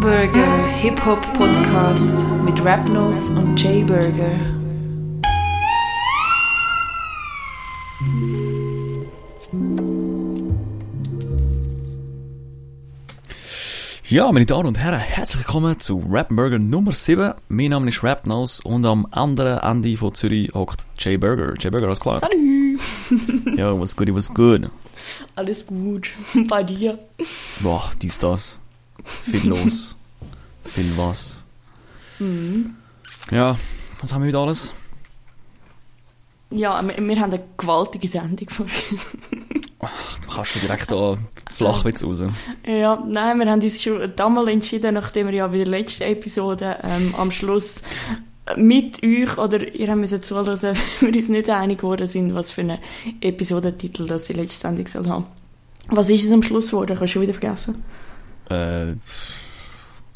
Burger Hip-Hop Podcast mit Rapnose und Jay Burger. Ja, meine Damen und Herren, herzlich willkommen zu Rap Burger Nummer 7. Mein Name ist Rapnose und am anderen Ende von Zürich hockt Jay Burger. Jay Burger, alles klar? Salut! Ja, was good, was good. Alles gut. Bei dir? Boah, dies, das. Viel los. Viel was. Ja, was haben wir wieder alles? Ja, wir, wir haben eine gewaltige Sendung vor Du kannst schon direkt da Flachwitz raus. Ja, nein, wir haben uns schon damals entschieden, nachdem wir ja bei der letzten Episode ähm, am Schluss mit euch, oder ihr habt müssen zuhören, wir uns nicht einig geworden sind, was für einen Episodentitel das die letzte Sendung soll haben. Was ist es am Schluss geworden? Kannst du schon wieder vergessen? Äh,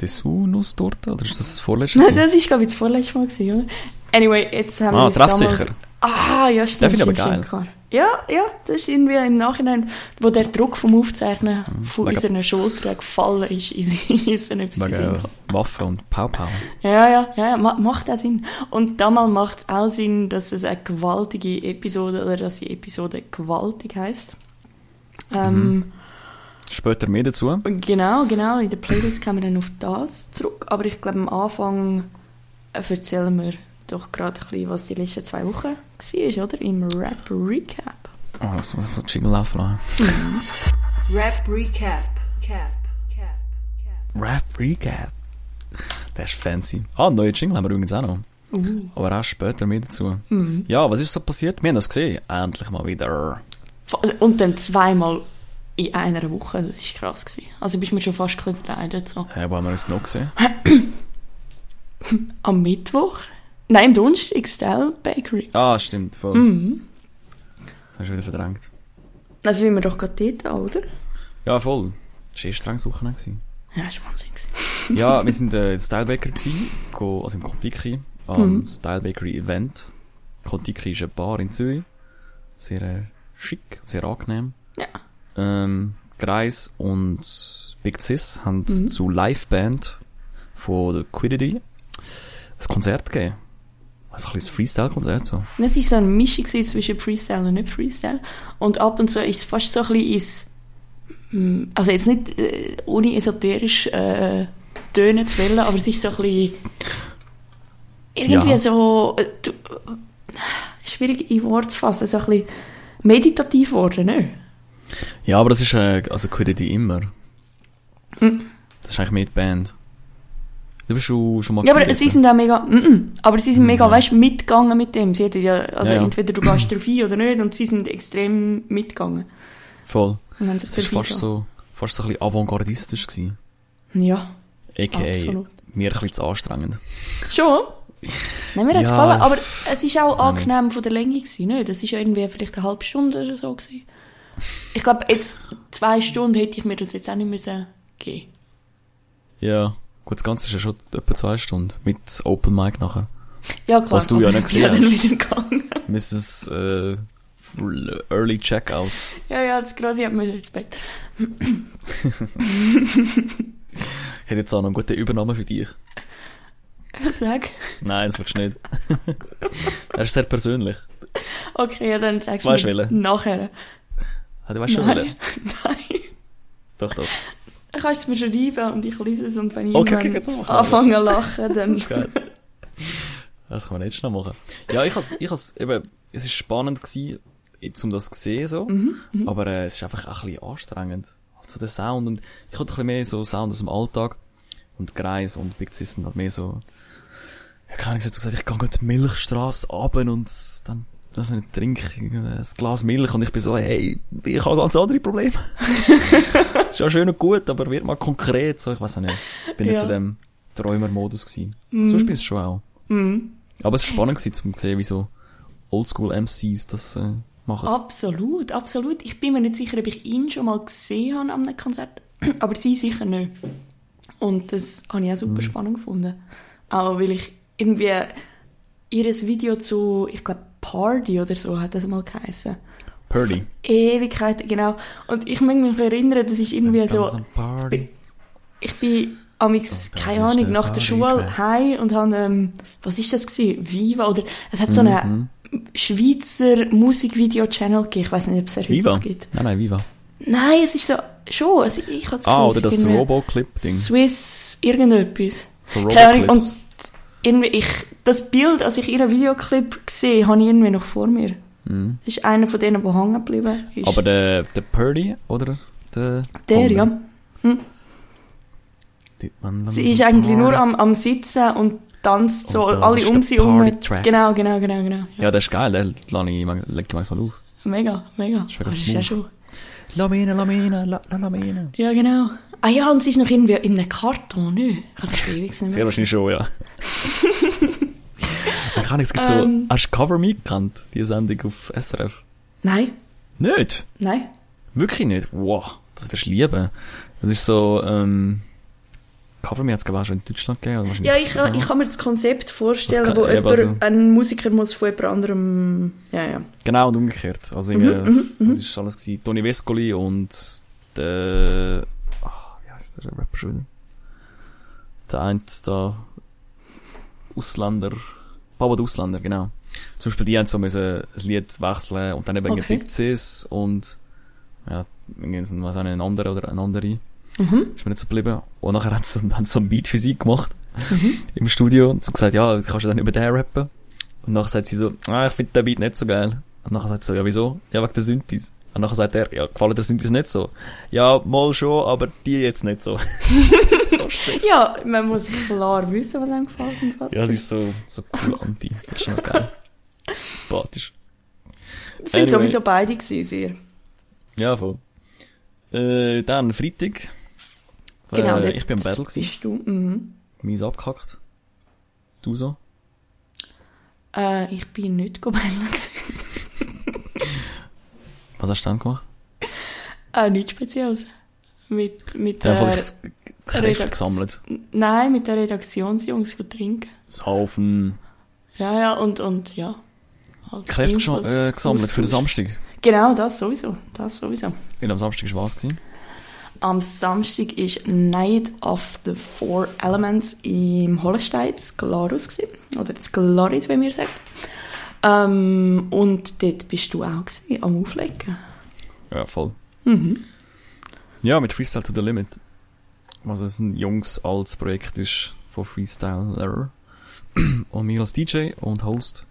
Dessous-Nusstorte? Oder ist das das vorletzte? Nein, das war, glaube ich, das vorletzte Mal, gewesen, oder? Anyway, jetzt haben wir Ah, damals... treffsicher. Ah, ja, stimmt, finde ich aber klar. Ja, ja, das ist irgendwie im Nachhinein, wo der Druck vom Aufzeichnen von wegen- unseren Schultern gefallen ist, ist, ist dann etwas in Wegen gekommen. Waffen und Pau-Pau. Ja, ja, ja, ma macht auch Sinn. Und damals macht es auch Sinn, dass es eine gewaltige Episode, oder dass die Episode gewaltig heisst. Ähm, Später mehr dazu. Genau, genau, in der Playlist kommen wir dann auf das zurück. Aber ich glaube, am Anfang äh, erzählen wir doch gerade ein bisschen, was die letzten zwei Wochen war, oder? Im Rap Recap. Oh, das muss ich Jingle laufen lassen. Rap Recap. Cap. Cap. Cap. Rap Recap. Der ist fancy. Ah, einen neuen Jingle haben wir übrigens auch noch. Uh. Aber auch später mehr dazu. Mhm. Ja, was ist so passiert? Wir haben das gesehen. Endlich mal wieder. Und dann zweimal in einer Woche, das war krass. Gewesen. Also bist du mir schon fast verleidet. So. Hey, wo haben wir uns noch gesehen? Am Mittwoch? Nein, am Donnerstag, Style Bakery. Ah, stimmt. Voll. Mhm. Das hast du wieder verdrängt. Dann fühlen wir doch gerade dort oder? Ja, voll. Das war eh strenges Wochenende. gewesen. Ja, das war Wahnsinn. gewesen. Ja, wir sind äh, in Style Bakery gewesen, also im Kontiki, am Mhm. Style Bakery Event. Kontiki ist eine Bar in Zürich. Sehr äh, schick, sehr angenehm. Ja. Ähm, Greis und Big Sis haben Mhm. zu Liveband von Quiddity ein Konzert gegeben. Also ein kleines Freestyle-Konzert so. Es war so eine Mischung zwischen Freestyle und nicht Freestyle. Und ab und zu ist es fast so ein bisschen ins, mm, also jetzt nicht äh, ohne esoterisch äh, tönen zu wollen, aber es ist so ein bisschen irgendwie Ja. so äh, schwierig in Worte zu fassen, so ein bisschen meditativ geworden, ne? Ja, aber das ist äh, also Quiddity immer. Mhm. Das ist eigentlich die Band. Du bist schon, schon mal Ja, aber sie sind auch mega, mm -mm, aber sie sind mega, Mhm. weißt, mitgegangen mit dem. Sie hätten ja, also Ja, ja. entweder du gehst drauf ein oder nicht, und sie sind extrem mitgegangen. Voll. Und haben sich Es war fast so, fast so ein bisschen avantgardistisch gewesen. Ja, A.k.a. Absolut. mir ein bisschen zu anstrengend. schon. Nein, mir hat's Ja, gefallen, aber es ist auch nicht. angenehm von der Länge gewesen, nicht? Das ist ja irgendwie vielleicht eine halbe Stunde oder so gewesen. Ich glaube, jetzt zwei Stunden hätte ich mir das jetzt auch nicht müssen geben. Ja. Gut, das Ganze ist ja schon etwa zwei Stunden. Mit Open Mic nachher. Ja, klar. Was du ja nicht gesehen gegangen. Mrs. Äh, Early Checkout. Ja, ja, das Grosse hat mir ins Bett. Ich hätte jetzt auch noch einen guten Übernahme für dich. Sag. Nein, das willst du nicht. er ist sehr persönlich. Okay, ja, dann sagst du mir nachher. Ah, du schon Nein. welchen? Nein. Doch, doch. Dann kannst du es mir schreiben und ich lese es und wenn ich Okay, okay, jetzt anfange zu lachen, dann... Das geil. Das kann man nicht schnell machen. Ja, ich has, ich has, eben, es ist spannend gewesen, jetzt um das zu sehen, so. Mhm, Aber, äh, es ist einfach auch ein bisschen anstrengend. Also der Sound und, ich hatte ein bisschen mehr so Sound aus dem Alltag. Und Greis und Big Sis sind halt mehr so, ja, keine Ahnung, hat so gesagt, ich gehe die Milchstrasse runter und dann, das nicht trinke, ein Glas Milch und ich bin so, hey, ich habe ganz andere Probleme. ist ja schön und gut, aber wird mal konkret, so, ich weiß auch nicht. Ich bin nicht Ja. zu dem Träumer-Modus gewesen. Mhm. Sonst bin ich schon auch. Mhm. Aber es war spannend gewesen, um zu sehen, wie so Oldschool-MCs das äh, machen. Absolut, absolut. Ich bin mir nicht sicher, ob ich ihn schon mal gesehen habe an einem Konzert, aber sie sicher nicht. Und das habe ich auch super spannend gefunden. Auch weil ich irgendwie ihres Video zu, ich glaube, Party oder so hat das mal geheißen. Purdy. Ewigkeiten, genau. Und ich mag mich erinnern, das ist irgendwie so, Party. ich bin amix, Oh, keine Ahnung, nach der. Schule heim und habe, ähm, was ist das gewesen? Viva? Oder, es hat so einen Mhm. Schweizer Musikvideo-Channel gegeben. Ich weiß nicht, ob es er Viva? gibt. Nein, nein, Viva. Nein, es ist so, schon, also ich habe Ah, oder das Roboclip-Ding. Swiss irgendetwas. So Keine Ahnung, Roboclips. und irgendwie, ich, das Bild, als ich ihren Videoclip gesehen habe, ich irgendwie noch vor mir. Mhm. Das ist einer von denen, der hängen geblieben ist. Aber der, der Purdy, oder? Der, der, Bombe. ja. Die- wenn- wenn Sie ist eigentlich nur am, am Sitzen und tanzt so, Und das alle ist um der sie herum. Genau, genau, genau, genau. Ja. Ja, der ist geil, den lade ich, leg ich manchmal auf. Mega, mega. ist mega Das ist ja schon. Lamine, Lamine, la, la, Lamine. Ja, genau. Ah ja, und sie ist noch irgendwie in einem Karton, ne? Ich habe das ewig nicht Sehr wahrscheinlich schon, ja. Man kann es gibt so, Ähm. hast du Cover Me gekannt, die Sendung auf SRF? Nein, Nicht? nein. Wirklich nicht? Wow, das wirst du lieben. Das ist so, ähm, Cover Me hat es glaube ich auch schon in Deutschland gegeben. Oder wahrscheinlich Ja, in ich, Deutschland ich kann mir das Konzept vorstellen, Das kann- wo jemand, also- ein Musiker muss von jemand anderem... Ja, ja. Genau, und umgekehrt. Also, Mhm, irgendwie, mhm, mhm. das ist alles gewesen. Toni Vescoli und der, heißt der Rapper wieder? Der eine da, Ausländer, Papa der Ausländer, genau. Zum Beispiel, die haben so müssen ein Lied wechseln und dann eben Okay. Cis und, ja, was auch nicht, ein anderer oder eine andere. Mhm. Ist mir nicht so geblieben. Und nachher haben sie, so- haben sie so ein Beat für sie gemacht. Mhm. Im Studio. Und so gesagt, ja, kannst du dann über den rappen? Und nachher sagt sie so, ah, ich finde den Beat nicht so geil. Und nachher sagt sie so, ja, wieso? Ja, wegen der Synthes. Und nachher sagt er, ja, gefallen der Synthes nicht so? Ja, mal schon, aber die jetzt nicht so. das so. Ja, man muss klar wissen, was einem gefällt und was Ja, das ist so, so cool anti. Das ist schon noch geil. Das ist sympathisch. Das sind Anyway. sowieso beide gewesen, sehr. Ja, voll. Äh, dann Freitag. Genau, äh, ich bin am Battle gewesen. Bist du? Mhm. Mies abgehackt. Du so? Äh, ich bin nicht gebannt gewesen. Was hast du dann gemacht? Äh, nichts Spezielles. Mit, mit der... Kräfte gesammelt. Nein, mit der Redaktionsjungs trinken. Saufen. Ja, ja, und, und ja. Halt Kräfte schon, äh, gesammelt für den. Samstag. Genau, das sowieso. Das sowieso. Und am Samstag war was gewesen? Am Samstag ist Night of the Four Elements im Hollenstein, das Glarus gewesen. Oder das Glaris, wie wir sagen. Ähm, und dort bist du auch gewesen, am Auflegen. Ja, voll. Mhm. Ja, mit Freestyle to the Limit. Was es ein jungs, altes Projekt ist von Freestyler. und mir als DJ und Host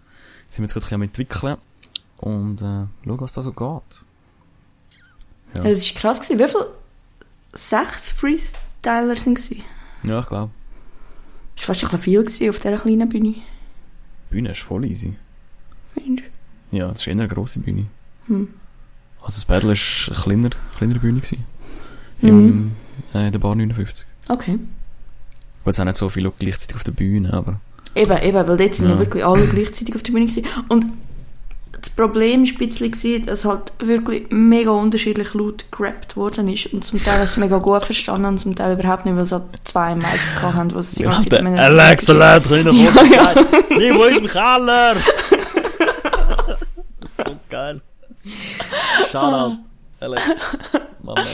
sind wir jetzt gerade am entwickeln. Und äh, schauen, was da so geht. Ja, Es war krass. Gewesen. Wie viele? Sechs Freestyler sind es. ja ich glaube. Es war fast ein bisschen viel gewesen auf dieser kleinen Bühne. Die Bühne ist voll easy. Findest Ja, das ist eher eine grosse Bühne. Hm. Also das Battle war eine kleiner, kleinere Bühne. Gewesen. Mhm. Im, äh, in der Bar 59. Okay. Gut, es sind nicht so viele Leute gleichzeitig auf der Bühne, aber... Eben, eben, weil dort sind ja Ja. wirklich alle gleichzeitig auf der Bühne gewesen. Und das Problem war ein bisschen, dass halt wirklich mega unterschiedlich laut gerappt worden ist. Und zum Teil hast du es mega gut verstanden und zum Teil überhaupt nicht, weil sie halt zwei Mics gehabt haben, was die Ja, ganze Zeit miteinander- Alexa lädt rein Ja, ja. Niveau ist im Keller! das ist so geil. Shoutout, Alex. Mama.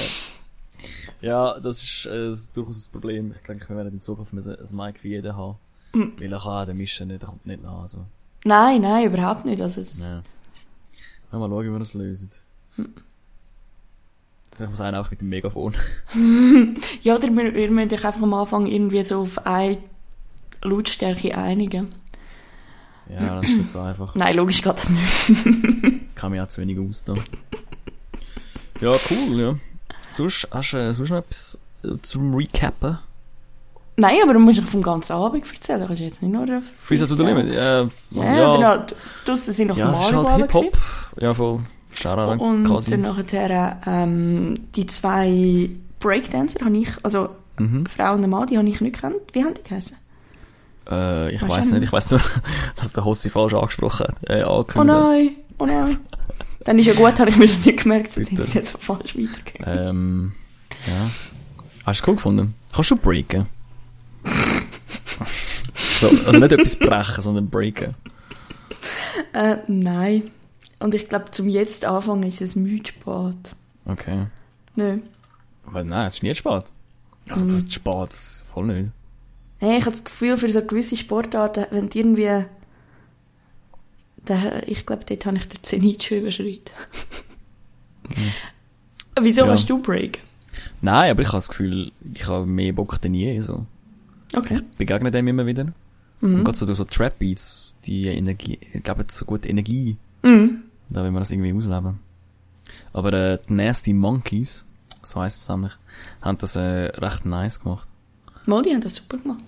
Ja, das ist äh, durchaus ein Problem. Ich denke, wir werden in Zukunft müssen ein Mic für jeden haben. Mhm. Weil er kann den mischen nicht, er kommt nicht nach. Also. Nein, nein, überhaupt nicht. Also das, Ja. Ja, mal schauen, wie wir das lösen. Ich muss einen auch mit dem Megafon. Ja, oder wir, wir müssen dich einfach am Anfang irgendwie so auf eine Lautstärke einigen. Ja, das ist nicht so einfach. Nein, logisch geht das nicht. Ich kann mich auch zu wenig aus da. Ja, cool, ja. Sonst, hast du äh, sonst noch etwas äh, zum Recappen? Nein, aber du musst dich vom ganzen Abend erzählen. Kannst du jetzt nicht nur... Freestyle to the Limit? Ja, Ja, ja. Dann, draussen sind noch ja es ist Mario halt Hip-Hop. Ja, voll. Shoutout Und quasi. dann nachher, ähm, die zwei Breakdancer habe ich, also Mhm. Frau und Mann, die habe ich nicht gekannt. Wie haben die geheißen? Äh, ich weiß nicht, ich weiß nur, dass der Hossi falsch angesprochen hat. Äh, Oh nein, oh nein. Dann ist ja gut, habe ich mir das nicht gemerkt, sonst sind sie jetzt falsch weitergegangen. Ähm, ja. Hast du cool gefunden? Kannst du breaken? so, also nicht etwas brechen, sondern breaken. Äh, nein. Und ich glaube, zum jetzt anfangen ist es müde spät. Okay. Nö. Aber nein, es ist nie spät. Also, Mhm. das ist spät, das ist voll nicht. Hey, ich habe das Gefühl, für so gewisse Sportarten, wenn du irgendwie... Da, ich glaube, dort habe ich den Zenit schon überschritten. Wieso Mhm. Ja. hast du Break? Nein, aber ich habe das Gefühl, ich habe mehr Bock denn je, so. Okay. Ich begegne dem immer wieder. Mhm. Und gerade so durch so Trap-Beats, die Energie, geben so gut Energie. Mhm. Da will man das irgendwie ausleben. Aber äh, die Nasty Monkeys, so heisst es nämlich, haben das äh, recht nice gemacht. Mal, die haben das super gemacht.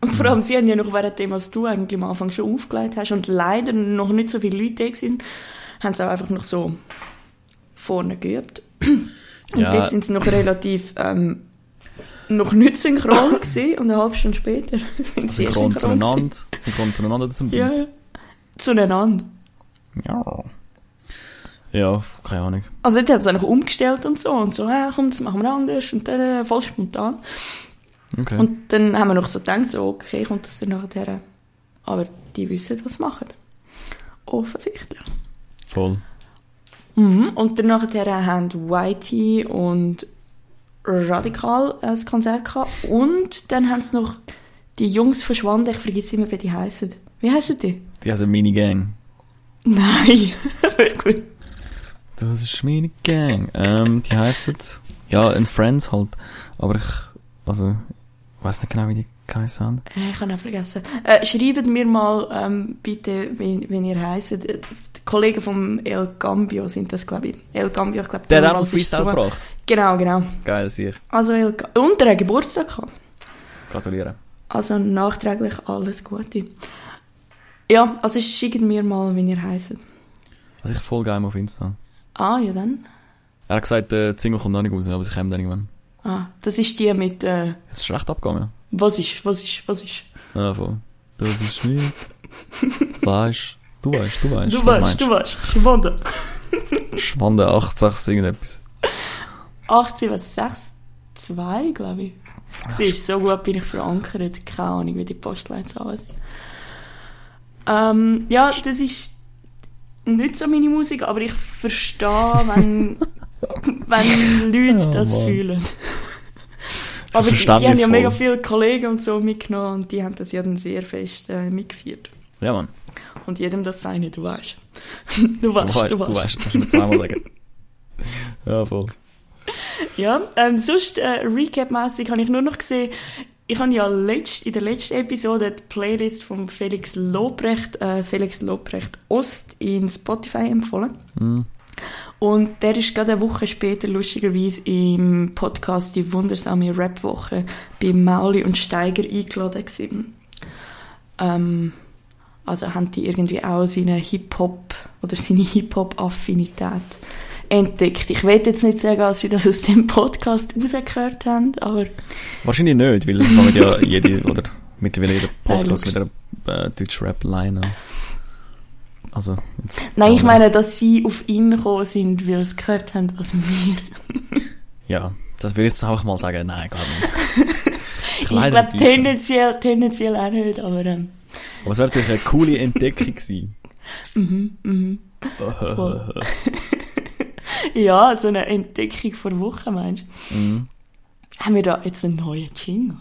Und vor allem, sie haben ja noch während dem, was du eigentlich am Anfang schon aufgelegt hast und leider noch nicht so viele Leute da sind, haben sie auch einfach noch so vorne geübt. Und Ja. dort sind sie noch relativ ähm, noch nicht synchron gewesen und eine halbe Stunde später sind sie Synchron synchron zueinander, synchron zueinander zum Beat. Ja, ja. Zueinander. Ja. Ja, keine Ahnung. Also dort haben sie einfach umgestellt und so und so, ja, komm, das machen wir anders und dann äh, voll spontan. Okay. Und dann haben wir noch so gedacht, so, okay, kommt das dann nachher. Aber die wissen, was sie machen. Offensichtlich. Voll. Mhm. Und dann nachher haben Whitey und Radikal ein Konzert gehabt. Und dann haben sie noch die Jungs verschwunden. Ich vergesse immer, wie die heißen. Wie heißen die? Die eine Minigang. Nein, wirklich. Das ist meine Gang. Ähm, die heissen, ja, ein Friends halt. Aber ich, also, ich weiss nicht genau, wie die geheißen haben. Äh, Ich habe auch vergessen. Äh, schreibt mir mal ähm, bitte, wenn, wenn ihr heisst. Äh, Die Kollegen vom El Gambio sind das, glaube ich. El Gambio, ich glaube, Der hat auch noch Freestyle gebracht. Genau, genau. Geil, sicher. Also El Ga- und er hat Geburtstag gehabt. Gratuliere. Also nachträglich alles Gute. Ja, also schickt mir mal, wenn ihr heisst. Also ich folge einem auf Insta. Ah, ja dann. Er hat gesagt, die Single kommt noch nicht raus, aber sie kommt irgendwann. Ah, das ist die mit, äh, Es ist recht abgegangen. was ist, was ist, was ist. Ja, voll. Das ist mir. weißt, du weißt, du weißt. Du weißt, du weißt. Schwande. Spannende 8, 6, irgendetwas. 18, was, 6, 2, glaube ich. Sie ist so gut, bin ich verankert. Keine Ahnung, wie die Postleitzahlen sind. Ähm, ja, das ist nicht so meine Musik, aber ich verstehe, wenn, wenn Leute Ja, das Mann. fühlen. Aber die, die haben ja mega viele Kollegen und so mitgenommen und die haben das ja dann sehr fest äh, mitgeführt. Ja, Mann. Und jedem das seine, du weißt. Du Du weißt, weißt, du du weißt. weißt. Das musst du mir zweimal sagen. Ja, voll. Ja, ähm, sonst äh, Recap-mässig habe ich nur noch gesehen, ich habe ja letzt, in der letzten Episode die Playlist von Felix Lobrecht, äh, Felix Lobrecht Ost in Spotify empfohlen. Mhm. Und der ist gerade eine Woche später lustigerweise im Podcast Die wundersame Rap-Woche bei Mauli und Steiger eingeladen gewesen. Ähm, also haben die irgendwie auch seine Hip-Hop oder seine Hip-Hop-Affinität entdeckt. Ich will jetzt nicht sagen, dass sie das aus dem Podcast rausgehört haben, aber Wahrscheinlich nicht, weil es fangen ja jede, oder mittlerweile jeder Podcast mit einer äh, deutschen Rap-Line an. Also, jetzt. nein, ich meine, dass sie auf ihn gekommen sind, weil sie gehört haben, was wir. Ja, das will ich jetzt einfach mal sagen. Nein, gar nicht. Ich glaube, tendenziell, tendenziell auch nicht, aber ähm, Aber es wäre natürlich eine coole Entdeckung gewesen. mhm, mhm. Ja, so eine Entdeckung vor Wochen, meinst du? mhm. Haben wir da jetzt einen neuen Jingle?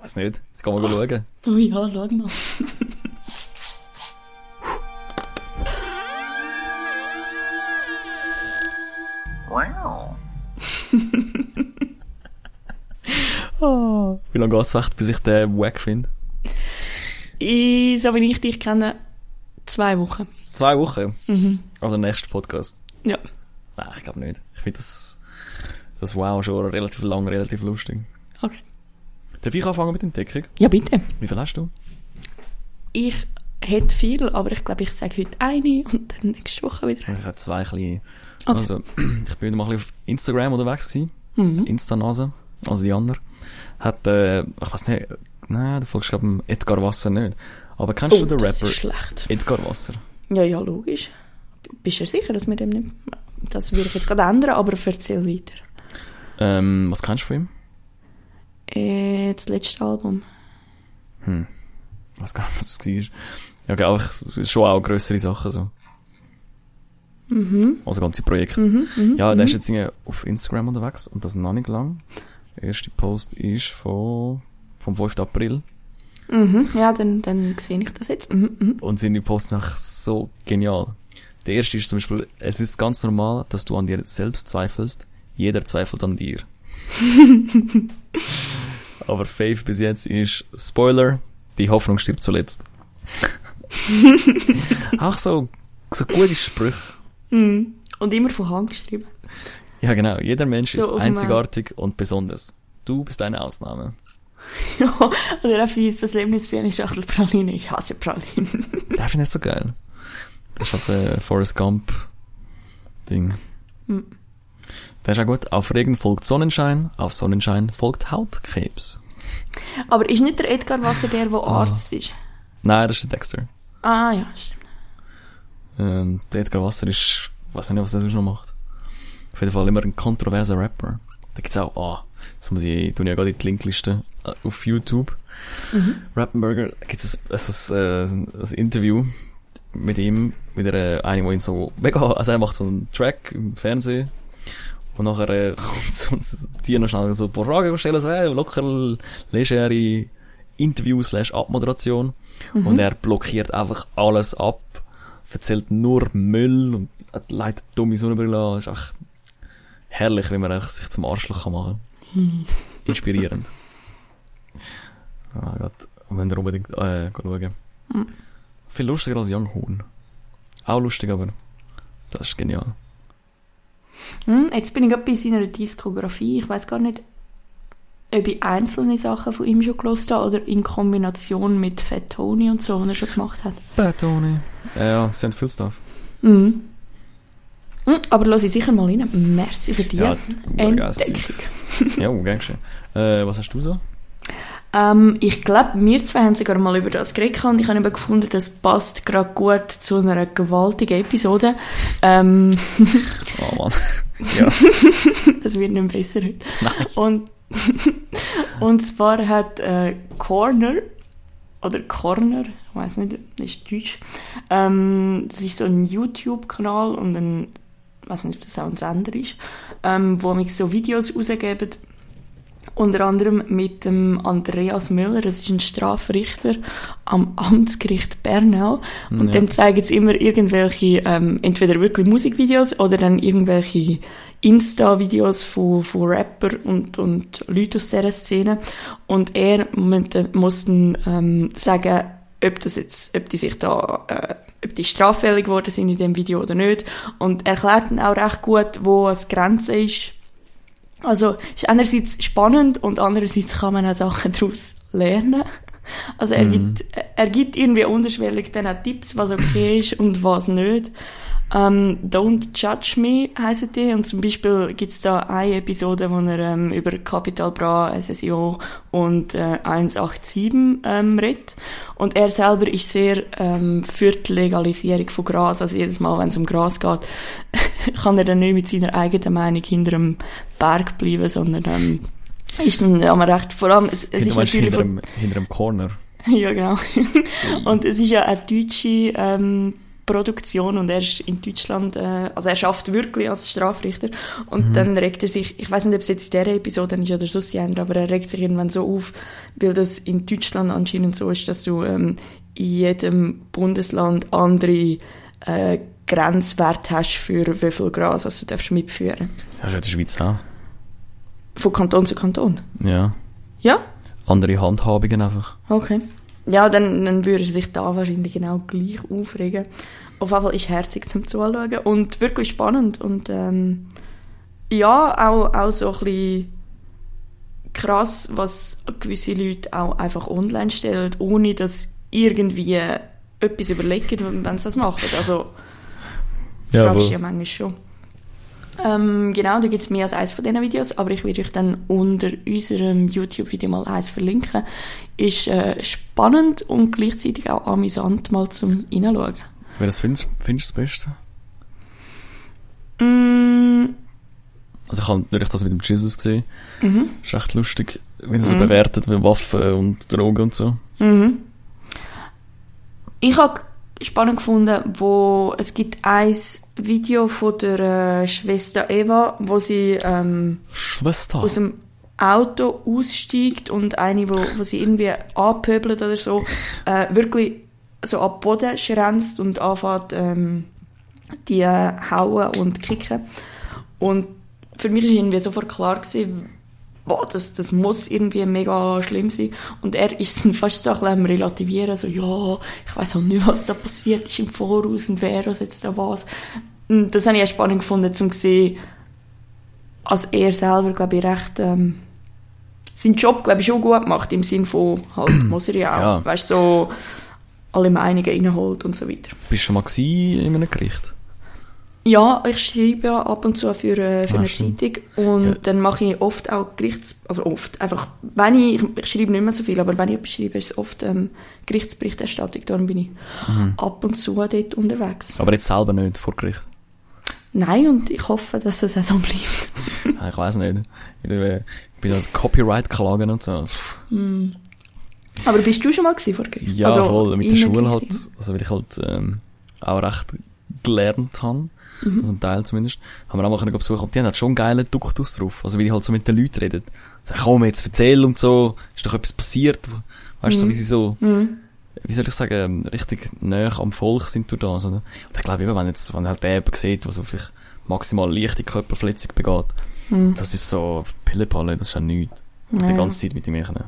Weiß nicht. Ich kann mal schauen. Oh ja, schau mal. Wie lange geht es echt, bis ich den wack finde? Ich, so wie ich dich kenne, zwei Wochen. Zwei Wochen. Mhm. Also nächster Podcast. Ja. Nein, ich glaube nicht. Ich finde das, das Wow schon relativ lang, relativ lustig. Okay. Darf ich anfangen mit Entdeckung? Ja, bitte. Wie viel hast du? Ich hätte viel, aber ich glaube, ich sage heute eine und dann nächste Woche wieder. Ich habe zwei kleine. Okay. Also, ich bin mal auf Instagram unterwegs gewesen. Mhm. Insta-Nase. Also die andere. Hat, äh, ich weiß nicht, nein, du folgst glaube ich Edgar Wasser nicht. Aber kennst Oh, du den das Rapper ist schlecht. Edgar Wasser? Ja, ja, logisch. Bist du sicher, dass wir dem nicht... Das würde ich jetzt gerade ändern, aber erzähl weiter. Ähm, was kennst du von ihm? Äh, das letzte Album. Hm. Weiß gar nicht, was das war. Ja, okay, aber ich- schon auch grössere Sachen so. Mhm. Also ganze Projekte. Mhm. Mhm. Ja, mhm. der ist jetzt auf Instagram unterwegs und das noch nicht lang. Der erste Post ist von, vom 5. April. Mhm, ja, dann, dann sehe ich das jetzt. Mhm, mhm. Und seine Posts einfach so genial. Der erste ist zum Beispiel, es ist ganz normal, dass du an dir selbst zweifelst. Jeder zweifelt an dir. Aber Faith bis jetzt ist, Spoiler, die Hoffnung stirbt zuletzt. Auch so, so gute Sprüche. Mhm. Und immer von Hand geschrieben. Ja, genau. Jeder Mensch So ist einzigartig und besonders. Du bist eine Ausnahme. ja, oder auch wie das Leben ist wie eine Schachtel Praline. Ich hasse Pralinen. Das finde ich nicht so geil. Das ist halt äh, Forrest Gump Ding. Hm. Das ist auch gut. Auf Regen folgt Sonnenschein, auf Sonnenschein folgt Hautkrebs. Aber ist nicht der Edgar Wasser der, der Arzt ist? Nein, das ist der Dexter. Ah, ja, stimmt. Ähm, der Edgar Wasser ist, weiß nicht, was er sonst noch macht. Auf jeden Fall immer ein kontroverser Rapper. Da gibt's auch, ah, das muss ich, tun ja gerade in die Linkliste äh, auf YouTube. Rappenburger, da gibt's ein, also ein, äh, ein Interview mit ihm, mit einer, einem, wo ihn so, mega, also er macht so einen Track im Fernsehen. Und nachher äh, kommt so dir noch schnell so ein paar Fragen stellen, so, hey, locker, legere Interview slash Abmoderation. Und er blockiert einfach alles ab, erzählt nur Müll und leitet dumme Sonnenbrille an. Das ist echt herrlich, wie man sich zum Arschloch kann machen Inspirierend. Ah, Gott. Und wenn ihr unbedingt äh, schauen. Viel lustiger als Young Hoon. Auch lustig, aber das ist genial. Hm, jetzt bin ich gerade bei seiner Diskografie. Ich weiß gar nicht, ob ich einzelne Sachen von ihm schon gelesen habe oder in Kombination mit Fat Tony und so, was er schon gemacht hat. Bad Tony. Ja, ja, haben viel Stuff. Mhm. Hm, aber lass ich sicher mal rein. Merci für die Ja, Entdeckung. Ja, gern geschehen. Äh, was hast du so? Ähm, ich glaube, wir zwei haben sogar mal über das geredet und ich habe eben gefunden, das passt gerade gut zu einer gewaltigen Episode. Ähm, Oh Mann. ja. das wird nicht besser heute. Nein. Und, und zwar hat äh, Corner, oder Corner, ich weiß nicht, das ist Deutsch, ähm, das ist so ein YouTube-Kanal und ein, ich weiß nicht, ob das auch ein Sender ist, ähm, wo mich so Videos rausgeben, unter anderem mit dem Andreas Müller, das ist ein Strafrichter am Amtsgericht Bernau. Und Ja. dann zeigen sie immer irgendwelche, ähm, entweder wirklich Musikvideos oder dann irgendwelche Insta-Videos von, von Rapper und, und Leuten aus dieser Szene. Und er muss dann- ähm, sagen, ob das jetzt, ob die sich da, äh, ob die straffällig geworden sind in dem Video oder nicht. Und er erklärt dann auch recht gut, wo es Grenze ist. Also, ist einerseits spannend und andererseits kann man auch Sachen daraus lernen. Also, er, Mhm. gibt, er gibt irgendwie unterschwellig dann auch Tipps, was okay ist und was nicht. Ähm, Don't Judge Me heisst die. Und zum Beispiel gibt's da eine Episode, wo er ähm, über Capital Bra, SSIO und äh, 187 ähm, redet. Und er selber ist sehr ähm, für die Legalisierung von Gras. Also jedes Mal, wenn es um Gras geht, kann er dann nicht mit seiner eigenen Meinung hinter dem Berg bleiben, sondern ähm, ist dann ja, man recht, vor allem, es, es ist natürlich... hinter, von- dem, hinter dem Corner. ja, genau. und es ist ja eine deutsche ähm, Produktion und er ist in Deutschland, äh, also er schafft wirklich als Strafrichter und dann regt er sich, ich weiß nicht, ob es jetzt in dieser Episode ist oder sonst andere, aber er regt sich irgendwann so auf, weil das in Deutschland anscheinend so ist, dass du ähm, in jedem Bundesland andere äh, Grenzwert hast für wie viel Gras also du darfst mitführen. Ja, ist ja in der Schweiz auch. Von Kanton zu Kanton. Ja. Ja? Andere Handhabungen einfach. Okay. Ja, dann, dann würde er sich da wahrscheinlich genau gleich aufregen. Auf jeden Fall ist herzig zum Zuschauen und wirklich spannend und ähm, ja, auch, auch so ein bisschen krass, was gewisse Leute auch einfach online stellen, ohne dass irgendwie etwas überlegen, wenn sie das machen. Also, Ja, fragst du ja manchmal schon. Ähm, genau, da gibt es mehr als eins von diesen Videos, aber ich werde euch dann unter unserem YouTube-Video mal eins verlinken. Ist äh, spannend und gleichzeitig auch amüsant mal zum Reinschauen. Welches findest, findest du das Beste? Mm, Also ich habe natürlich das mit dem Jesus gesehen. mhm, Ist recht lustig, wie so Mhm. bewertet wie Waffen und Drogen und so. mhm. Ich habe spannend gefunden, wo es gibt ein Video von der äh, Schwester Eva, wo sie ähm, aus dem Auto aussteigt und eine, wo, wo sie irgendwie anpöbelt oder so, äh, wirklich so ab Boden schränzt und anfängt, ähm, die äh, hauen und kicken. Und für mich war irgendwie sofort klar, gewesen, boah, das, das muss irgendwie mega schlimm sein. Und er ist dann fast so ein bisschen am relativieren, so, ja, ich weiß auch nicht, was da passiert ist im Voraus und wer was jetzt da was. Und das habe ich auch spannend gefunden, um zu sehen, als er selber, glaube ich, recht, ähm, seinen Job, glaube ich, schon gut macht, im Sinn von, halt, muss er ja auch, Ja. weißt du, so, alle Meinungen reinholt und so weiter. Bist du schon mal in einem Gericht? Ja, ich schreibe ja ab und zu für, äh, für Ah, eine stimmt. Zeitung und Ja. dann mache ich oft auch Gerichts... Also oft, einfach, wenn ich... Ich schreibe nicht mehr so viel, aber wenn ich etwas schreibe, ist es oft ähm, Gerichtsberichterstattung. Darum bin ich Mhm. ab und zu dort unterwegs. Aber jetzt selber nicht vor Gericht. Nein, und ich hoffe, dass es auch so bleibt. Ah, Ich weiß nicht. Ich äh, bin als Copyright klagen und so. Aber bist du schon mal vor Gericht? Ja, Also, voll. Mit der Schule halt, also weil ich halt ähm, auch recht gelernt habe, Mhm. also ein Teil zumindest, haben wir auch mal besuchen und die haben halt schon einen geilen Duktus drauf. Also wie die halt so mit den Leuten reden. Sagen, komm, jetzt erzähl und so, ist doch etwas passiert. Weißt du, so wie sie so, Mhm. wie soll ich sagen, richtig näher am Volk sind durch das, oder? Und ich glaube eben, wenn jetzt, wenn halt der jemand sieht, der so vielleicht maximal leichte Körperverletzung begeht, Mhm. das ist so Pillepalle, das ist ja nichts. Ja, Die ganze Zeit mit ihm können.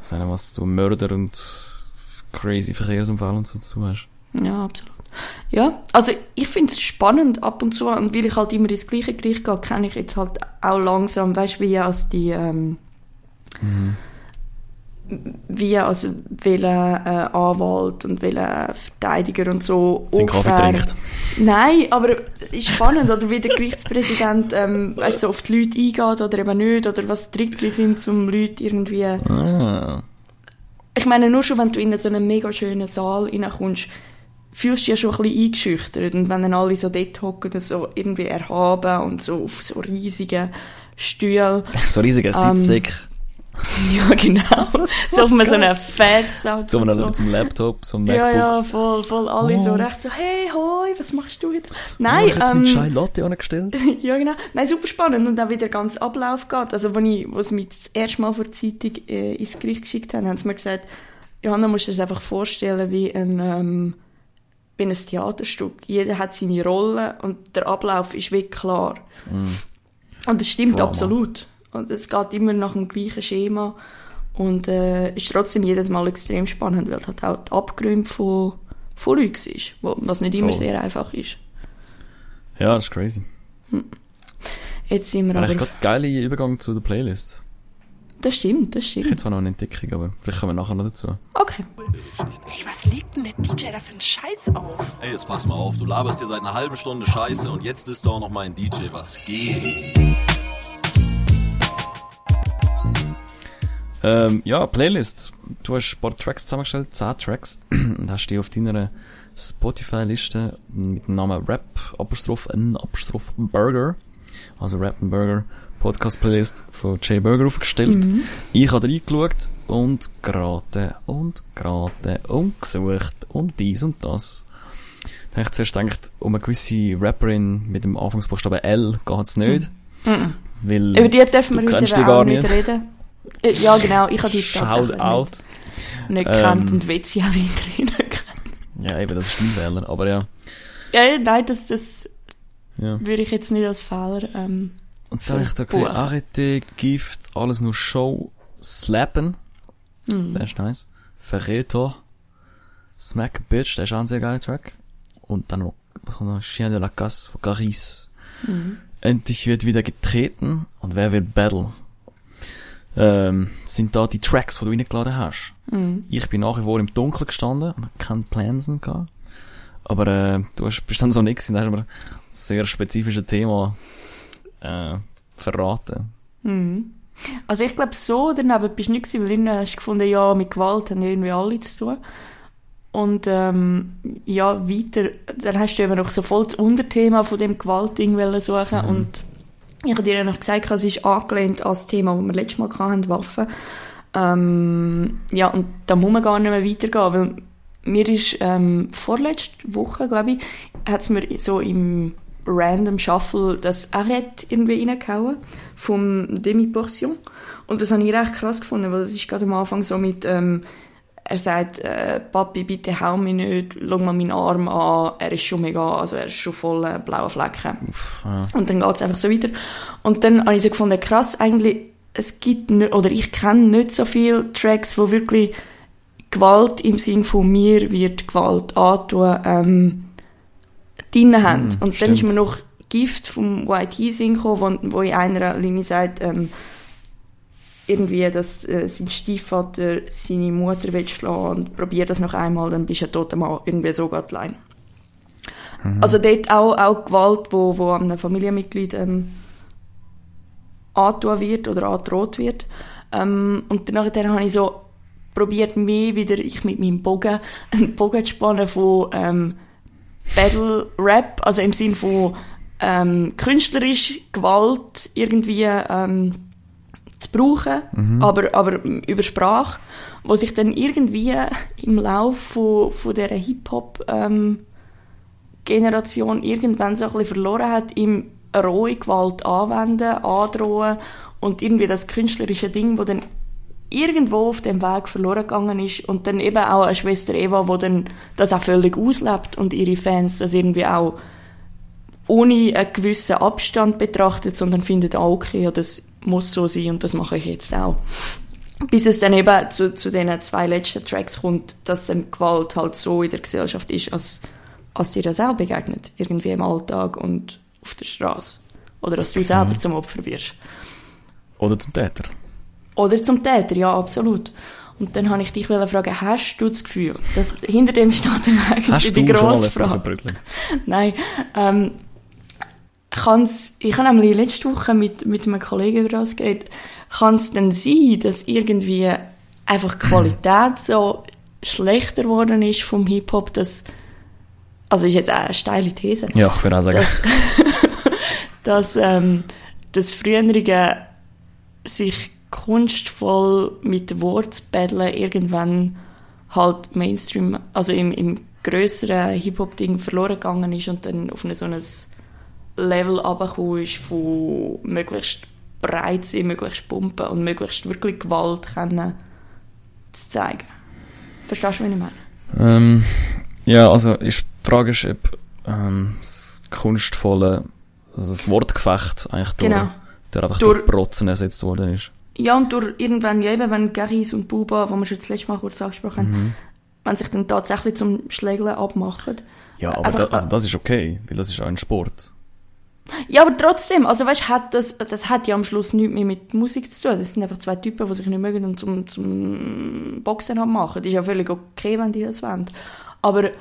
Sagen, was du Mörder und crazy Verkehrsunfälle und so dazu hast. Ja, absolut. Ja, also ich finde es spannend ab und zu und weil ich halt immer ins gleiche Gericht gehe, kenne ich jetzt halt auch langsam, weißt du, wie als die, ähm, wie also welcher äh, Anwalt und welcher Verteidiger und so Sind Kaffee trinkt. Nein, aber es ist spannend, oder wie der Gerichtspräsident ähm, weißt, so auf die Leute eingeht oder eben nicht, oder was die Trickli sind, um Leute irgendwie Ah. ich meine, nur schon, wenn du in so einen mega schönen Saal reinkommst, fühlst du dich ja schon ein bisschen eingeschüchtert. Und wenn dann alle so dort hocken und so irgendwie erhaben und so auf so riesigen Stühlen. So riesiger Ähm, Sitzsack. Ja, genau. so auf einem so einem Fettsatz So so. mit einem Laptop, so einem Ja, MacBook. ja, voll, voll. Alle so Oh. recht so, hey, hoi, was machst du heute? Oh, Nein, ich jetzt ähm, mit Chai Latte angestellt. ja, genau. Nein, super spannend und auch wie der ganze Ablauf geht. Also, als ich, sie mich das erste Mal vor der Zeitung äh, ins Gericht geschickt haben, haben sie mir gesagt, Johanna, musst du dir das einfach vorstellen wie ein, ähm, wie ein Theaterstück. Jeder hat seine Rolle und der Ablauf ist wirklich klar. Und das stimmt Drama. absolut. Und es geht immer nach dem gleichen Schema und äh, ist trotzdem jedes Mal extrem spannend, weil es halt auch die Abgründe von, von Leuten ist, wo, was nicht immer Voll. sehr einfach ist. Ja, das ist crazy. Jetzt sind Das wir wäre aber... ein geiler Übergang zu der Playlist. Das stimmt, das Ich stimmt. hätte zwar noch eine Entdeckung, aber vielleicht kommen wir nachher noch dazu. Okay. Ey, was legt denn der DJ da für einen Scheiß auf? Ey, jetzt pass mal auf, du laberst dir seit einer halben Stunde Scheiße und jetzt ist doch noch mal ein DJ, was geht? Ähm, ja, Playlist. Du hast ein paar Tracks zusammengestellt, 10 Tracks, und hast die auf deiner Spotify-Liste mit dem Namen Rap, Apostroph, N, Apostroph Burger, also Rap and Burger, Podcast-Playlist von Jay Burger aufgestellt. Ich habe reingeschaut und geraten und geraten und gesucht und dies und das. Dann habe ich zuerst gedacht, um eine gewisse Rapperin mit dem Anfangsbuchstaben L geht's nicht. Weil Über die dürfen wir heute die auch nicht nicht. reden. Äh, Ja, genau, ich habe die tatsächlich out. nicht, nicht Ähm, gekannt und will sie auch weiterhin nicht kennen. Ja, eben, das ist Stimmwähler, aber ja. Ja, nein, das, das ja. würde ich jetzt nicht als Fehler... Ähm, Und dann habe ich da gesehen. Arrêté, Gift, alles nur Show, Slappen, hm. der ist nice. Ferreto, Smack a Bitch, der ist auch ein sehr geiler Track. Und dann noch, was kommt noch? Chien de la Casse von Caris. Mhm. Endlich wird wieder getreten und wer will Battle? Ähm, sind da die Tracks, die du reingeladen hast? Mhm. Ich bin nach wie vor im Dunkeln gestanden und keinen Plansen gehabt. Aber äh, du hast, bist dann so nix und hast mir ein sehr spezifisches Thema äh, verraten. Mhm. Also ich glaube, so daneben bist du nicht gewesen, weil innen hast du gefunden, ja, mit Gewalt haben irgendwie alle zu tun. Und ähm, ja, weiter, dann hast du eben noch so voll das Unterthema von dem Gewaltding suchen und ich habe dir ja noch gesagt, es ist angelehnt an das Thema, das wir letztes Mal hatten, Waffen. Ähm, ja, und da muss man gar nicht mehr weitergehen, weil mir ist ähm, vorletzte Woche, glaube ich, hat es mir so im random Shuffle das Arrête irgendwie reingehauen vom Demi-Portion. Und das habe ich recht krass gefunden, weil das ist gerade am Anfang so mit, ähm, er sagt, äh, Papi, bitte hau mich nicht, schau mal meinen Arm an, er ist schon mega, also er ist schon voll äh, blaue Flecken. ja. Und dann geht's einfach so weiter. Und dann habe ich so gefunden, krass, eigentlich, es gibt nicht, oder ich kenne nicht so viele Tracks, wo wirklich Gewalt im Sinn von mir wird Gewalt antun, ähm, drin haben. Mm, Und dann ist mir noch Gift vom YT Sing gekommen, wo, wo in einer Linie sagt, ähm, irgendwie, dass äh, sein Stiefvater seine Mutter will schlagen und probier das noch einmal, dann bist du ein toter Mann. Irgendwie so geht die Line. Also dort auch, auch Gewalt, wo, wo einem Familienmitglied ähm, angetan wird oder angedroht wird. Ähm, und dann nachher habe ich so probiert, mir wieder, ich mit meinem Bogen, einen Bogen zu spannen von ähm, Battle Rap, also im Sinn von ähm, künstlerisch Gewalt irgendwie ähm, zu brauchen, aber, aber über Sprache, wo sich dann irgendwie im Lauf von, von dieser Hip-Hop ähm, Generation irgendwann so ein bisschen verloren hat im rohe Gewalt anwenden, androhen und irgendwie das künstlerische Ding, wo dann irgendwo auf dem Weg verloren gegangen ist und dann eben auch eine Schwester Eva, wo dann das auch völlig auslebt und ihre Fans das irgendwie auch ohne einen gewissen Abstand betrachtet, sondern findet auch, okay, ja, das muss so sein und das mache ich jetzt auch. Bis es dann eben zu, zu den zwei letzten Tracks kommt, dass dann Gewalt halt so in der Gesellschaft ist, als, als dir das auch begegnet, irgendwie im Alltag und auf der Straße. Oder dass du selber zum Opfer wirst. Oder zum Täter. Oder zum Täter, ja, absolut. Und dann habe ich dich fragen, hast du das Gefühl, dass hinter dem steht eigentlich die grosse Frage. Nein, ähm, kann's, ich habe nämlich letzte Woche mit, mit einem Kollegen über das geredet. Kann es denn sein, dass irgendwie einfach die Qualität so schlechter geworden ist vom Hip-Hop, dass, also ist jetzt auch eine steile These, Ja, ich würde auch sagen. dass, dass ähm, das Frühere sich kunstvoll mit Worten zu battlen irgendwann halt Mainstream, also im, im grösseren Hip-Hop-Ding verloren gegangen ist und dann auf ein so ein Level runtergekommen ist von möglichst breit sein, möglichst pumpen und möglichst wirklich Gewalt können zu zeigen. Verstehst du, was ich meine? Ähm, ja, also ist, die Frage ist, ob ähm, das kunstvolle, also das Wortgefecht eigentlich durch, Genau. durch einfach Durch- durch Protzen ersetzt worden ist. Ja, und durch irgendwann, ja eben, wenn Garis und Buba, wo wir schon das letzte Mal kurz angesprochen haben, wenn sich dann tatsächlich zum Schlägeln abmachen. Ja, aber Einfach- da, also das ist okay, weil das ist auch ein Sport. Ja, aber trotzdem, also weißt, hat das, das hat ja am Schluss nichts mehr mit Musik zu tun. Das sind einfach zwei Typen, die sich nicht mögen und zum, zum Boxen haben machen. Das ist ja völlig okay, wenn die das wollen. Aber, Das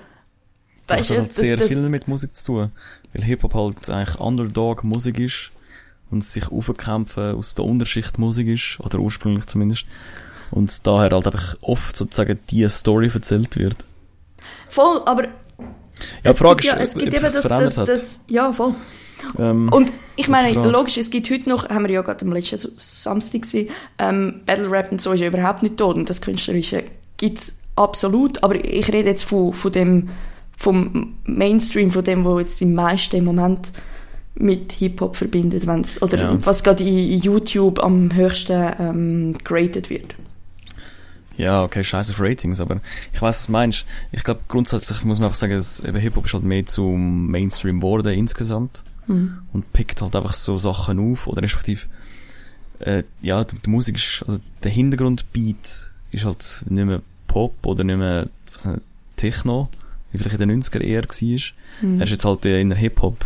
weißt hat halt das, sehr das, viel mit Musik zu tun. Weil Hip-Hop halt eigentlich Underdog-Musik ist und sich aufkämpfen aus der Unterschicht Musik ist, oder ursprünglich zumindest. Und daher halt einfach oft sozusagen die Story erzählt wird. voll, aber Ja, die es Frage gibt ja, ist, es ob gibt eben das das, das, ja, voll. ähm, Und ich meine, logisch, es gibt heute noch, haben wir ja gerade am letzten Samstag gesehen, ähm, Battle Rap und so ist ja überhaupt nicht tot und das Künstlerische gibt's absolut, aber ich rede jetzt von, von dem, vom Mainstream, von dem, wo jetzt die meisten im Moment mit Hip-Hop verbindet, wenn's, oder Ja. was gerade in YouTube am höchsten ähm, geratet wird. Ja, okay, scheiß auf Ratings, aber ich weiß, was du meinst. Ich glaube, grundsätzlich muss man einfach sagen, dass Hip-Hop ist halt mehr zum Mainstream geworden insgesamt. Und pickt halt einfach so Sachen auf, oder respektive, äh, ja, die, die Musik ist, also der Hintergrundbeat ist halt nicht mehr Pop oder nicht mehr, was nicht, Techno, wie vielleicht in den 90er eher war. Er ist jetzt halt in der Hip-Hop.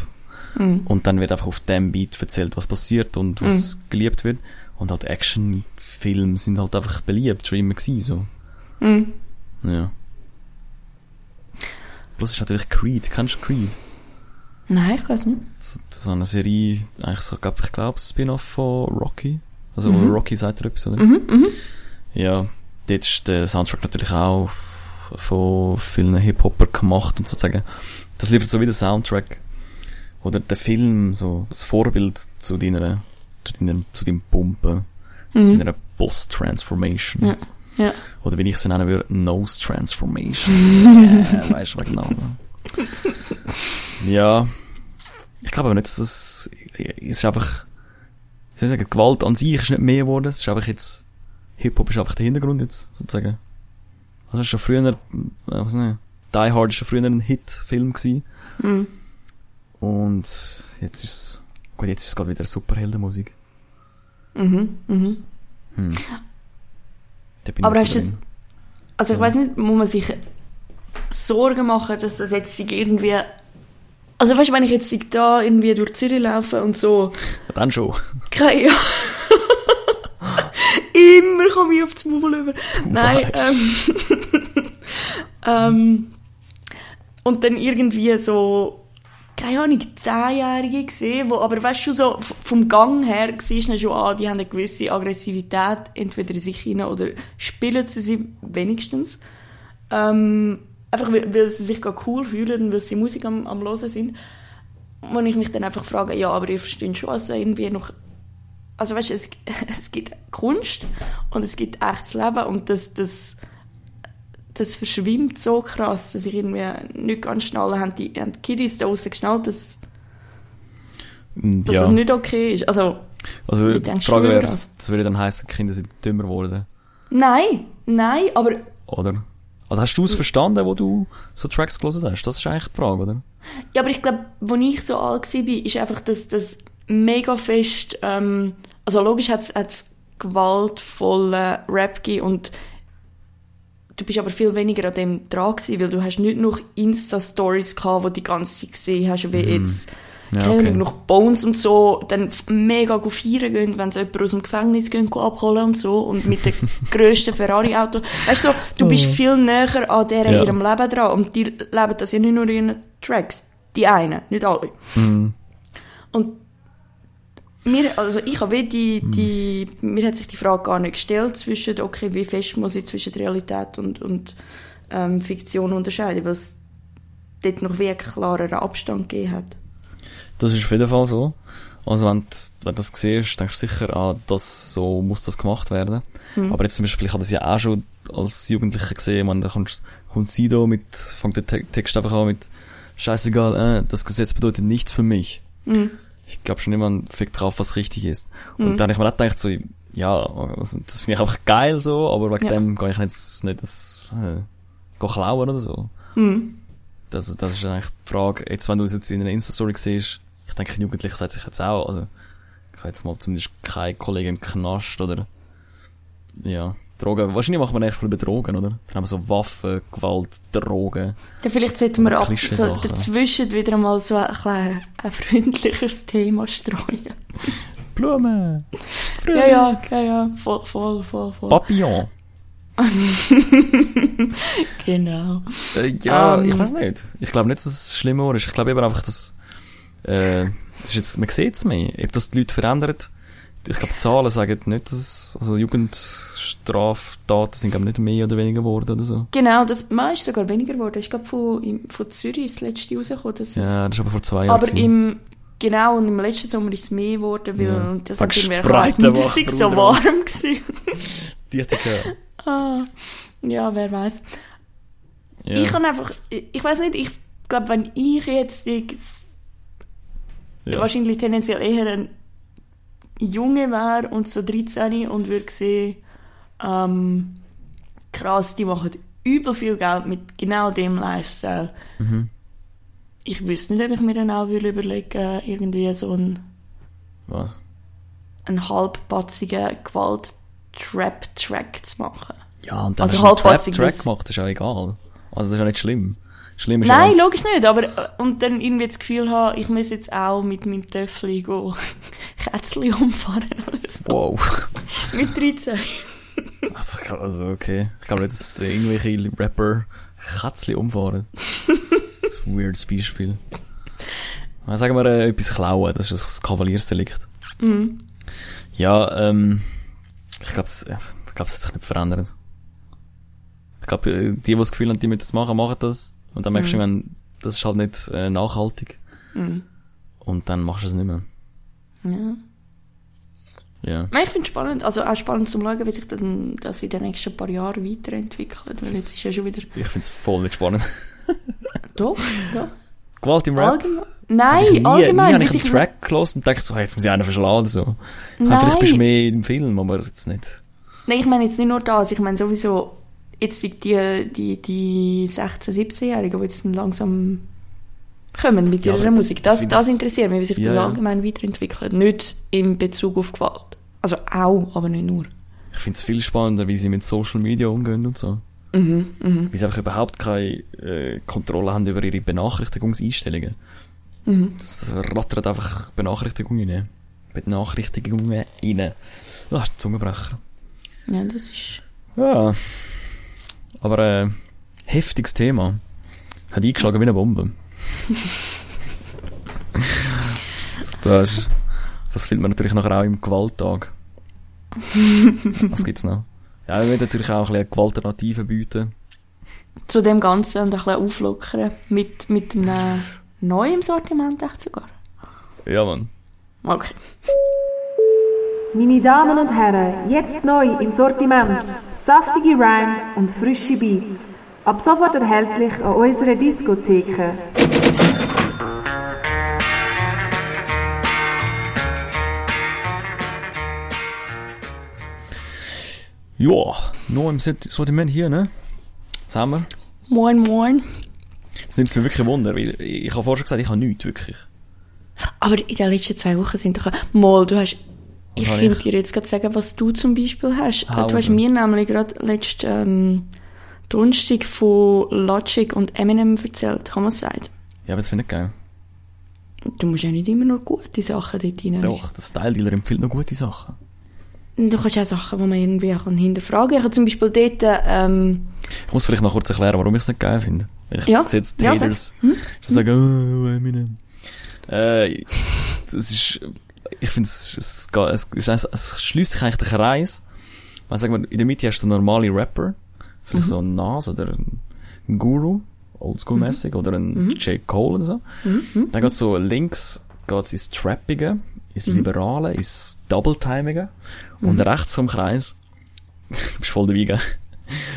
Mhm. Und dann wird einfach auf dem Beat erzählt, was passiert und was geliebt wird. Und halt Actionfilme sind halt einfach beliebt, schon immer gewesen, so. Mhm. Ja. Plus ist natürlich Creed. Kennst du Creed? Nein, ich weiß nicht. So, so eine Serie, eigentlich so, glaub, ich glaube, Spin-off von Rocky. Also, Mhm. Rocky sagt er etwas, oder? Mhm, mhm. Ja, dort ist der Soundtrack natürlich auch von vielen Hip-Hopper gemacht und sozusagen, das liefert so wie der Soundtrack oder der Film, so das Vorbild zu deiner, zu deiner, zu deinem Pumpen, zu Mhm. deiner Boss-Transformation. Ja. Ja. Oder wie ich sie nennen würde, Nose Transformation. äh, weißt du, was genau. Ja. Ich glaube aber nicht, dass es, es ist einfach, wie soll ich sagen, Gewalt an sich ist nicht mehr geworden, es ist einfach jetzt, Hip-Hop ist einfach der Hintergrund jetzt, sozusagen. Also es schon früher, äh, was nicht, Die Hard ist schon früher ein Hit-Film gewesen. Mhm. Und jetzt ist es, gut, jetzt ist es gerade wieder Superheldenmusik. Mhm. Mhm. Hm. Da bin ich Aber hast du-. Also ich weiß nicht, muss man sich Sorgen machen, dass das jetzt irgendwie... Also weißt du, wenn ich jetzt da irgendwie durch Zürich laufe und so... Ja, Dann schon. Keine ja. Immer komme ich aufs Maul über. Nein, ähm, ähm, Und dann irgendwie so, keine Ahnung, Zehnjährige gesehen, wo, aber weißt du, so vom Gang her siehst du schon an, die haben eine gewisse Aggressivität, entweder in sich hinein oder spielen sie sie wenigstens. Ähm, einfach weil, weil sie sich gerade cool fühlen und weil sie Musik am, am Hören sind. Wo ich mich dann einfach frage, ja, aber ihr versteht schon, also irgendwie noch also weißt du, es, es gibt Kunst und es gibt echtes Leben und das, das, das verschwimmt so krass, dass ich irgendwie nicht ganz schnallen haben die, haben die Kiddies da draussen geschnallt, dass, dass ja. das nicht okay ist. Also, also, die denkst Frage wäre, das? das würde dann heißen, die Kinder sind dümmer geworden. nein, nein, aber Oder? Also hast du es verstanden, wo du so Tracks gelesen hast? Das ist eigentlich die Frage, oder? Ja, aber ich glaube, als ich so alt war, ist einfach das, das mega fest, ähm, also logisch hat es gewaltvollen Rap gegeben und du bist aber viel weniger an dem dran gewesen, weil du hast nicht noch Insta-Stories gehabt, wo die ganze Zeit gesehen hast, wie jetzt, Ja, keine okay. Noch Bones und so, dann mega go feiern gehen, wenn sie jemanden aus dem Gefängnis gehen, abholen und so, und mit dem grössten Ferrari-Auto. Weißt du, so, du bist viel näher an deren Ja. ihrem Leben dran, und die leben das ja nicht nur in ihren Tracks. Die einen, nicht alle. Mhm. Und mir, also ich habe die, die, mir hat sich die Frage gar nicht gestellt zwischen, okay, wie fest muss ich zwischen Realität und, und ähm, Fiktion unterscheiden, weil es dort noch wie einen klareren Abstand gegeben hat. Das ist auf jeden Fall so. Also wenn du, wenn du das siehst, denkst du sicher, ah, das, so muss das gemacht werden. Hm. Aber jetzt zum Beispiel, ich habe das ja auch schon als Jugendlicher gesehen, man, da kommt, kommt Sido mit, fängt der Te Text einfach an mit, scheißegal, äh, das Gesetz bedeutet nichts für mich. Mhm. Ich glaube schon immer, fickt drauf, was richtig ist. Und Mhm. dann habe ich mir auch gedacht, so, ja, das, das finde ich einfach geil so, aber wegen Ja. dem kann ich jetzt nicht das, äh, klauen oder so. Mhm. Das, ist- das ist eigentlich die Frage. Jetzt, wenn du es jetzt in einer Insta-Story siehst, ich denke, ein Jugendlicher sagt sich jetzt auch, also, ich habe jetzt mal zumindest keinen Kollegen im Knast oder, ja, Drogen. Wahrscheinlich machen wir nächstes Mal über Drogen, oder? Dann haben wir so Waffen, Gewalt, Drogen. Ja, vielleicht sollten wir ab, so dazwischen wieder einmal so ein, klein, ein freundlicheres Thema streuen. Blumen! Ja, ja, ja, ja, voll, voll, voll, voll. Papillon! Genau. Äh, ja, Ähm. ich weiß nicht. Ich glaube nicht, dass es schlimmer ist. Ich glaube eben einfach, dass, äh, das ist jetzt, man sieht es mehr. Ob das die Leute verändert. Ich glaube, Zahlen sagen nicht, dass es, also Jugendstraftaten sind, glaube ich, nicht mehr oder weniger geworden oder so. Genau, das man ist sogar weniger geworden. Ich glaube, von, von Zürich ist das letzte rausgekommen. Dass es, Ja, das ist aber vor zwei Jahren. aber gewesen. im, genau, und im letzten Sommer ist es mehr geworden, weil Ja. und das hat mir Spreitenbach, das ist so Bruder. warm gewesen. Die hätte ich ah, ja, wer weiß. Ja. Ich kann einfach, ich, ich weiß nicht, ich glaube, wenn ich jetzt die, ja. wahrscheinlich tendenziell eher ein Junge wäre und so 13 und würde sehen, ähm, krass, die machen übel viel Geld mit genau dem Lifestyle. Mhm. Ich wüsste nicht, ob ich mir dann auch würde überlegen irgendwie so einen, Was? einen halbpatzigen Gewalt-Trap-Track zu machen. Ja, und dann Also hast du einen Trap-Track das- gemacht, ist ja egal. Also das ist ja nicht schlimm. Schlimm ist Nein, logisch nicht, aber äh, und dann irgendwie das Gefühl haben, ich muss jetzt auch mit meinem Töffel go Kätzchen umfahren oder so. Wow. Mit 13. Also, also okay. Ich glaube nicht, dass irgendwelche Rapper Kätzchen umfahren. Das ist ein weirdes Beispiel. Sagen wir äh, etwas klauen, das ist das Kavaliersdelikt. Mhm. Ja, ähm, ich glaube, es hat sich nicht verändert. Ich glaube, äh, die, die das Gefühl haben, die müssen das machen, machen das. Und dann merkst du, wenn, das ist halt nicht äh, nachhaltig. Mhm. Und dann machst du es nicht mehr. Ja. Ja. Ich finde es spannend, also auch spannend zu schauen, wie sich dann das in den nächsten paar Jahren weiterentwickelt, weil jetzt ist ja schon wieder... Ich find's voll nicht spannend. Doch, doch. Gewalt im Rap? Hab Nein, ich nie, allgemein. Nie habe ich einen Track gelesen und dachte so, hey, jetzt muss ich einen verschlagen so. Halt, Nein. vielleicht bist du mehr im Film, aber jetzt nicht. Nein, ich meine jetzt nicht nur das, ich meine sowieso jetzt die, die, die, die 16-, 17-Jährigen, die jetzt langsam kommen mit Ja, ihrer aber Musik. Das, das interessiert mich, wie sich Ja, das ja. allgemein weiterentwickelt. Nicht in Bezug auf Gewalt. Also auch, aber nicht nur. Ich finde es viel spannender, wie sie mit Social Media umgehen und so. Mhm, mhm, Wie sie einfach überhaupt keine äh, Kontrolle haben über ihre Benachrichtigungseinstellungen. mhm. Das rattert einfach Benachrichtigungen rein. Benachrichtigungen rein. Ah, Zungenbrecher. Ja, das ist... Ja. Aber äh, heftiges Thema. Hat eingeschlagen wie eine Bombe. das, das findet man natürlich nachher auch im Gewalttag. Was gibt's noch? Ja, wir werden natürlich auch ein bisschen Gewalternativen bieten. Zu dem Ganzen und ein bisschen auflockern. Mit, mit einem neuen Sortiment echt sogar. Ja, Mann. Okay. Meine Damen und Herren, jetzt neu im Sortiment. Saftige Rhymes und frische Beats. Ab sofort erhältlich an unserer Diskotheke. Ja, noch im Sort- Sortiment hier, ne? Wir? Moin, moin. Jetzt nimmt es mir wirklich Wunder, weil ich habe vorher schon gesagt, ich habe nichts, wirklich. Aber in den letzten zwei Wochen sind doch... Mal, du hast... Ich finde dir jetzt gerade sagen, was du zum Beispiel hast. Hau Du hast mir nämlich gerade letzten ähm, Donnerstag von Logic und Eminem erzählt, Homicide. Ja, aber das finde ich geil. Du musst ja nicht immer nur gute Sachen dort rein. Doch, der Style-Dealer empfiehlt noch gute Sachen. Du kannst auch Sachen, die man irgendwie auch hinterfragen kann. Ich habe zum Beispiel dort... Ähm, Ich muss vielleicht noch kurz erklären, warum ich es nicht geil finde. Ich Ja. sehe jetzt die Ja, Haters, die sagen, oh, Eminem. Äh, das ist, ich finde, es, es, es, es, es, schließt sich eigentlich der Kreis. Weil, sagen wir, in der Mitte hast du normale Rapper. Vielleicht so ein Nas oder ein Guru, oldschool-mäßig, oder ein J. Cole und so. Dann geht so links, geht's ins Trappige, ins Liberale, ins Double-Timige. Und rechts vom Kreis, du bist voll dabei, gell?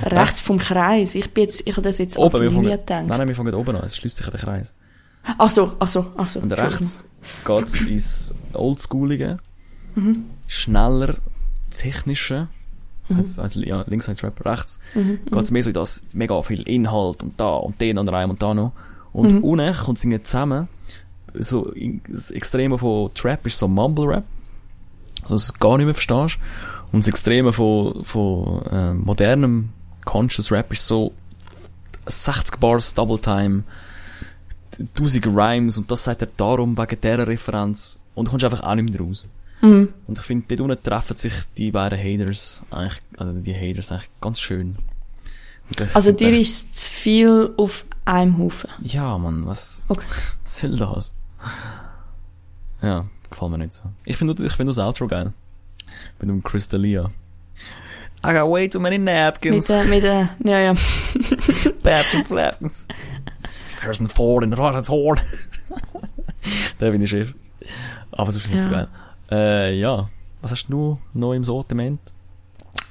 rechts vom Kreis. Ich bin jetzt... Ich habe das jetzt Oben, als Linie nein, gedacht. nein, wir fangen oben an, es schließt sich den Kreis. Ach so, ach so, ach so. Und rechts geht's ins Oldschoolige, schneller, technische, also, also, ja, links heißt Rap, rechts, geht's mehr so in das mega viel Inhalt und da und den und rein und da noch. Und unten kommt es irgendwie zusammen, so, das Extreme von Trap ist so Mumble Rap, also das du gar nicht mehr verstehst. Und das Extreme von, von äh, modernem Conscious Rap ist so 60 Bars Double Time, tausend Rhymes und das sagt er darum wegen dieser Referenz und du kommst einfach auch nicht mehr raus. Mhm. Und ich finde, dort unten treffen sich die beiden Haters eigentlich, also die Haters eigentlich ganz schön. Also dir echt- ist zu viel auf einem Haufen. Ja, Mann, was, Okay. was soll das? Ja, gefällt mir nicht so. Ich finde ich find das Outro geil. Mit dem Crystalia. I got way too many napkins. Mit, äh, mit, äh, ja, ja. Napkins, napkins. Harrison Ford. Der bin ich Chef. Aber sonst ist nicht so geil. Äh, ja. Was hast du noch im Sortiment?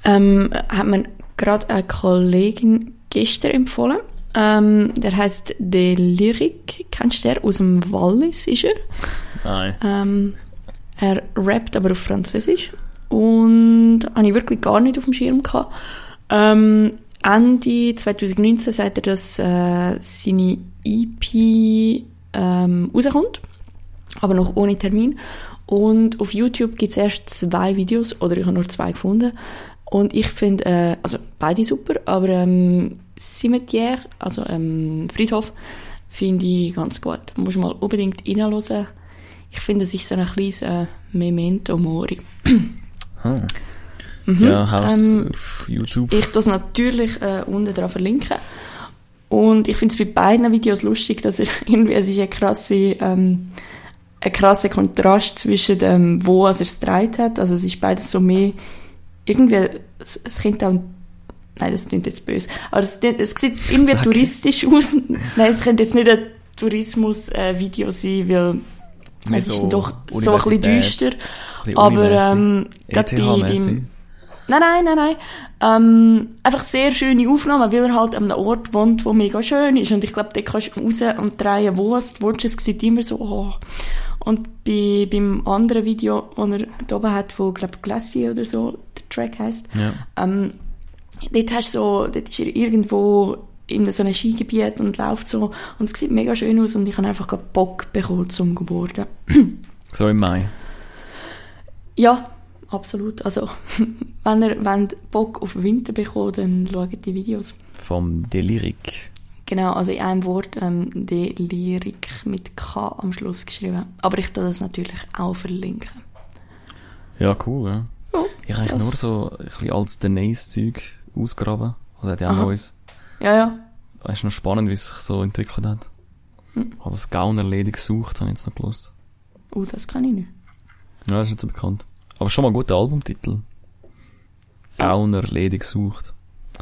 Ähm, hat mir gerade eine Kollegin gestern empfohlen. Ähm, der heißt De Lyric. Kennst du den? Aus dem Wallis ist er. Nein. Ähm, er rappt aber auf Französisch. Und habe ich wirklich gar nicht auf dem Schirm gehabt. Ähm, Ende 2019 sagt er, dass äh, seine EP ähm, rauskommt. Aber noch ohne Termin. Und auf YouTube gibt es erst zwei Videos, oder ich habe nur zwei gefunden. Und ich finde, äh, also beide super, aber ähm, Cimetière, also ähm, Friedhof, finde ich ganz gut. Muss mal unbedingt reinhören. Ich finde, es ist so ein kleines äh, Memento Mori. Ah. Ja, Haus Ähm, auf YouTube. Ich das natürlich äh, unten dran verlinken. Und ich finde es bei beiden Videos lustig, dass er irgendwie, es ist eine krasse, ähm, ein krasser Kontrast zwischen dem, wo er es gedreht hat. Also es ist beides so mehr, irgendwie, es, es könnte auch, nein, das klingt jetzt böse, aber es, es sieht irgendwie Sag. touristisch aus. nein, es könnte jetzt nicht ein Tourismus-Video sein, weil es ist so doch so ein bisschen düster. ein bisschen Aber ähm, gerade bei, beim, Nein, nein, nein, nein. Ähm, einfach sehr schöne Aufnahmen, weil er halt an einem Ort wohnt, wo mega schön ist. Und ich glaube, da kannst du raus und drehen, wo es du willst. Es sieht immer so, oh. Und bei, beim anderen Video, das er da oben hat, wo, glaube Glacier oder so der Track heisst, Ja. ähm, dort hast du so, dort ist er irgendwo in so einem Skigebiet und läuft so und es sieht mega schön aus und ich habe einfach Bock bekommen zum Geburten. So im Mai. Ja, absolut. Also, wenn ihr wollt Bock auf Winter bekommt, dann schaut die Videos. Vom Delirik. Genau, also in einem Wort ähm, die Lyrik mit K am Schluss geschrieben. Aber ich tue das natürlich auch verlinken. Ja, cool, ja. Ja, Ich habe eigentlich nur so ein bisschen als Denise-Zeug ausgraben. Also er hat ja auch. Neues. Ja, ja. Es ist noch spannend, wie es sich so entwickelt hat. Hm. Also das Gaunerledig gesucht, habe ich jetzt noch gelesen. Oh, das kann ich nicht. Ja, das ist nicht so bekannt. Aber schon mal ein guter Albumtitel. Gaunerledig gesucht.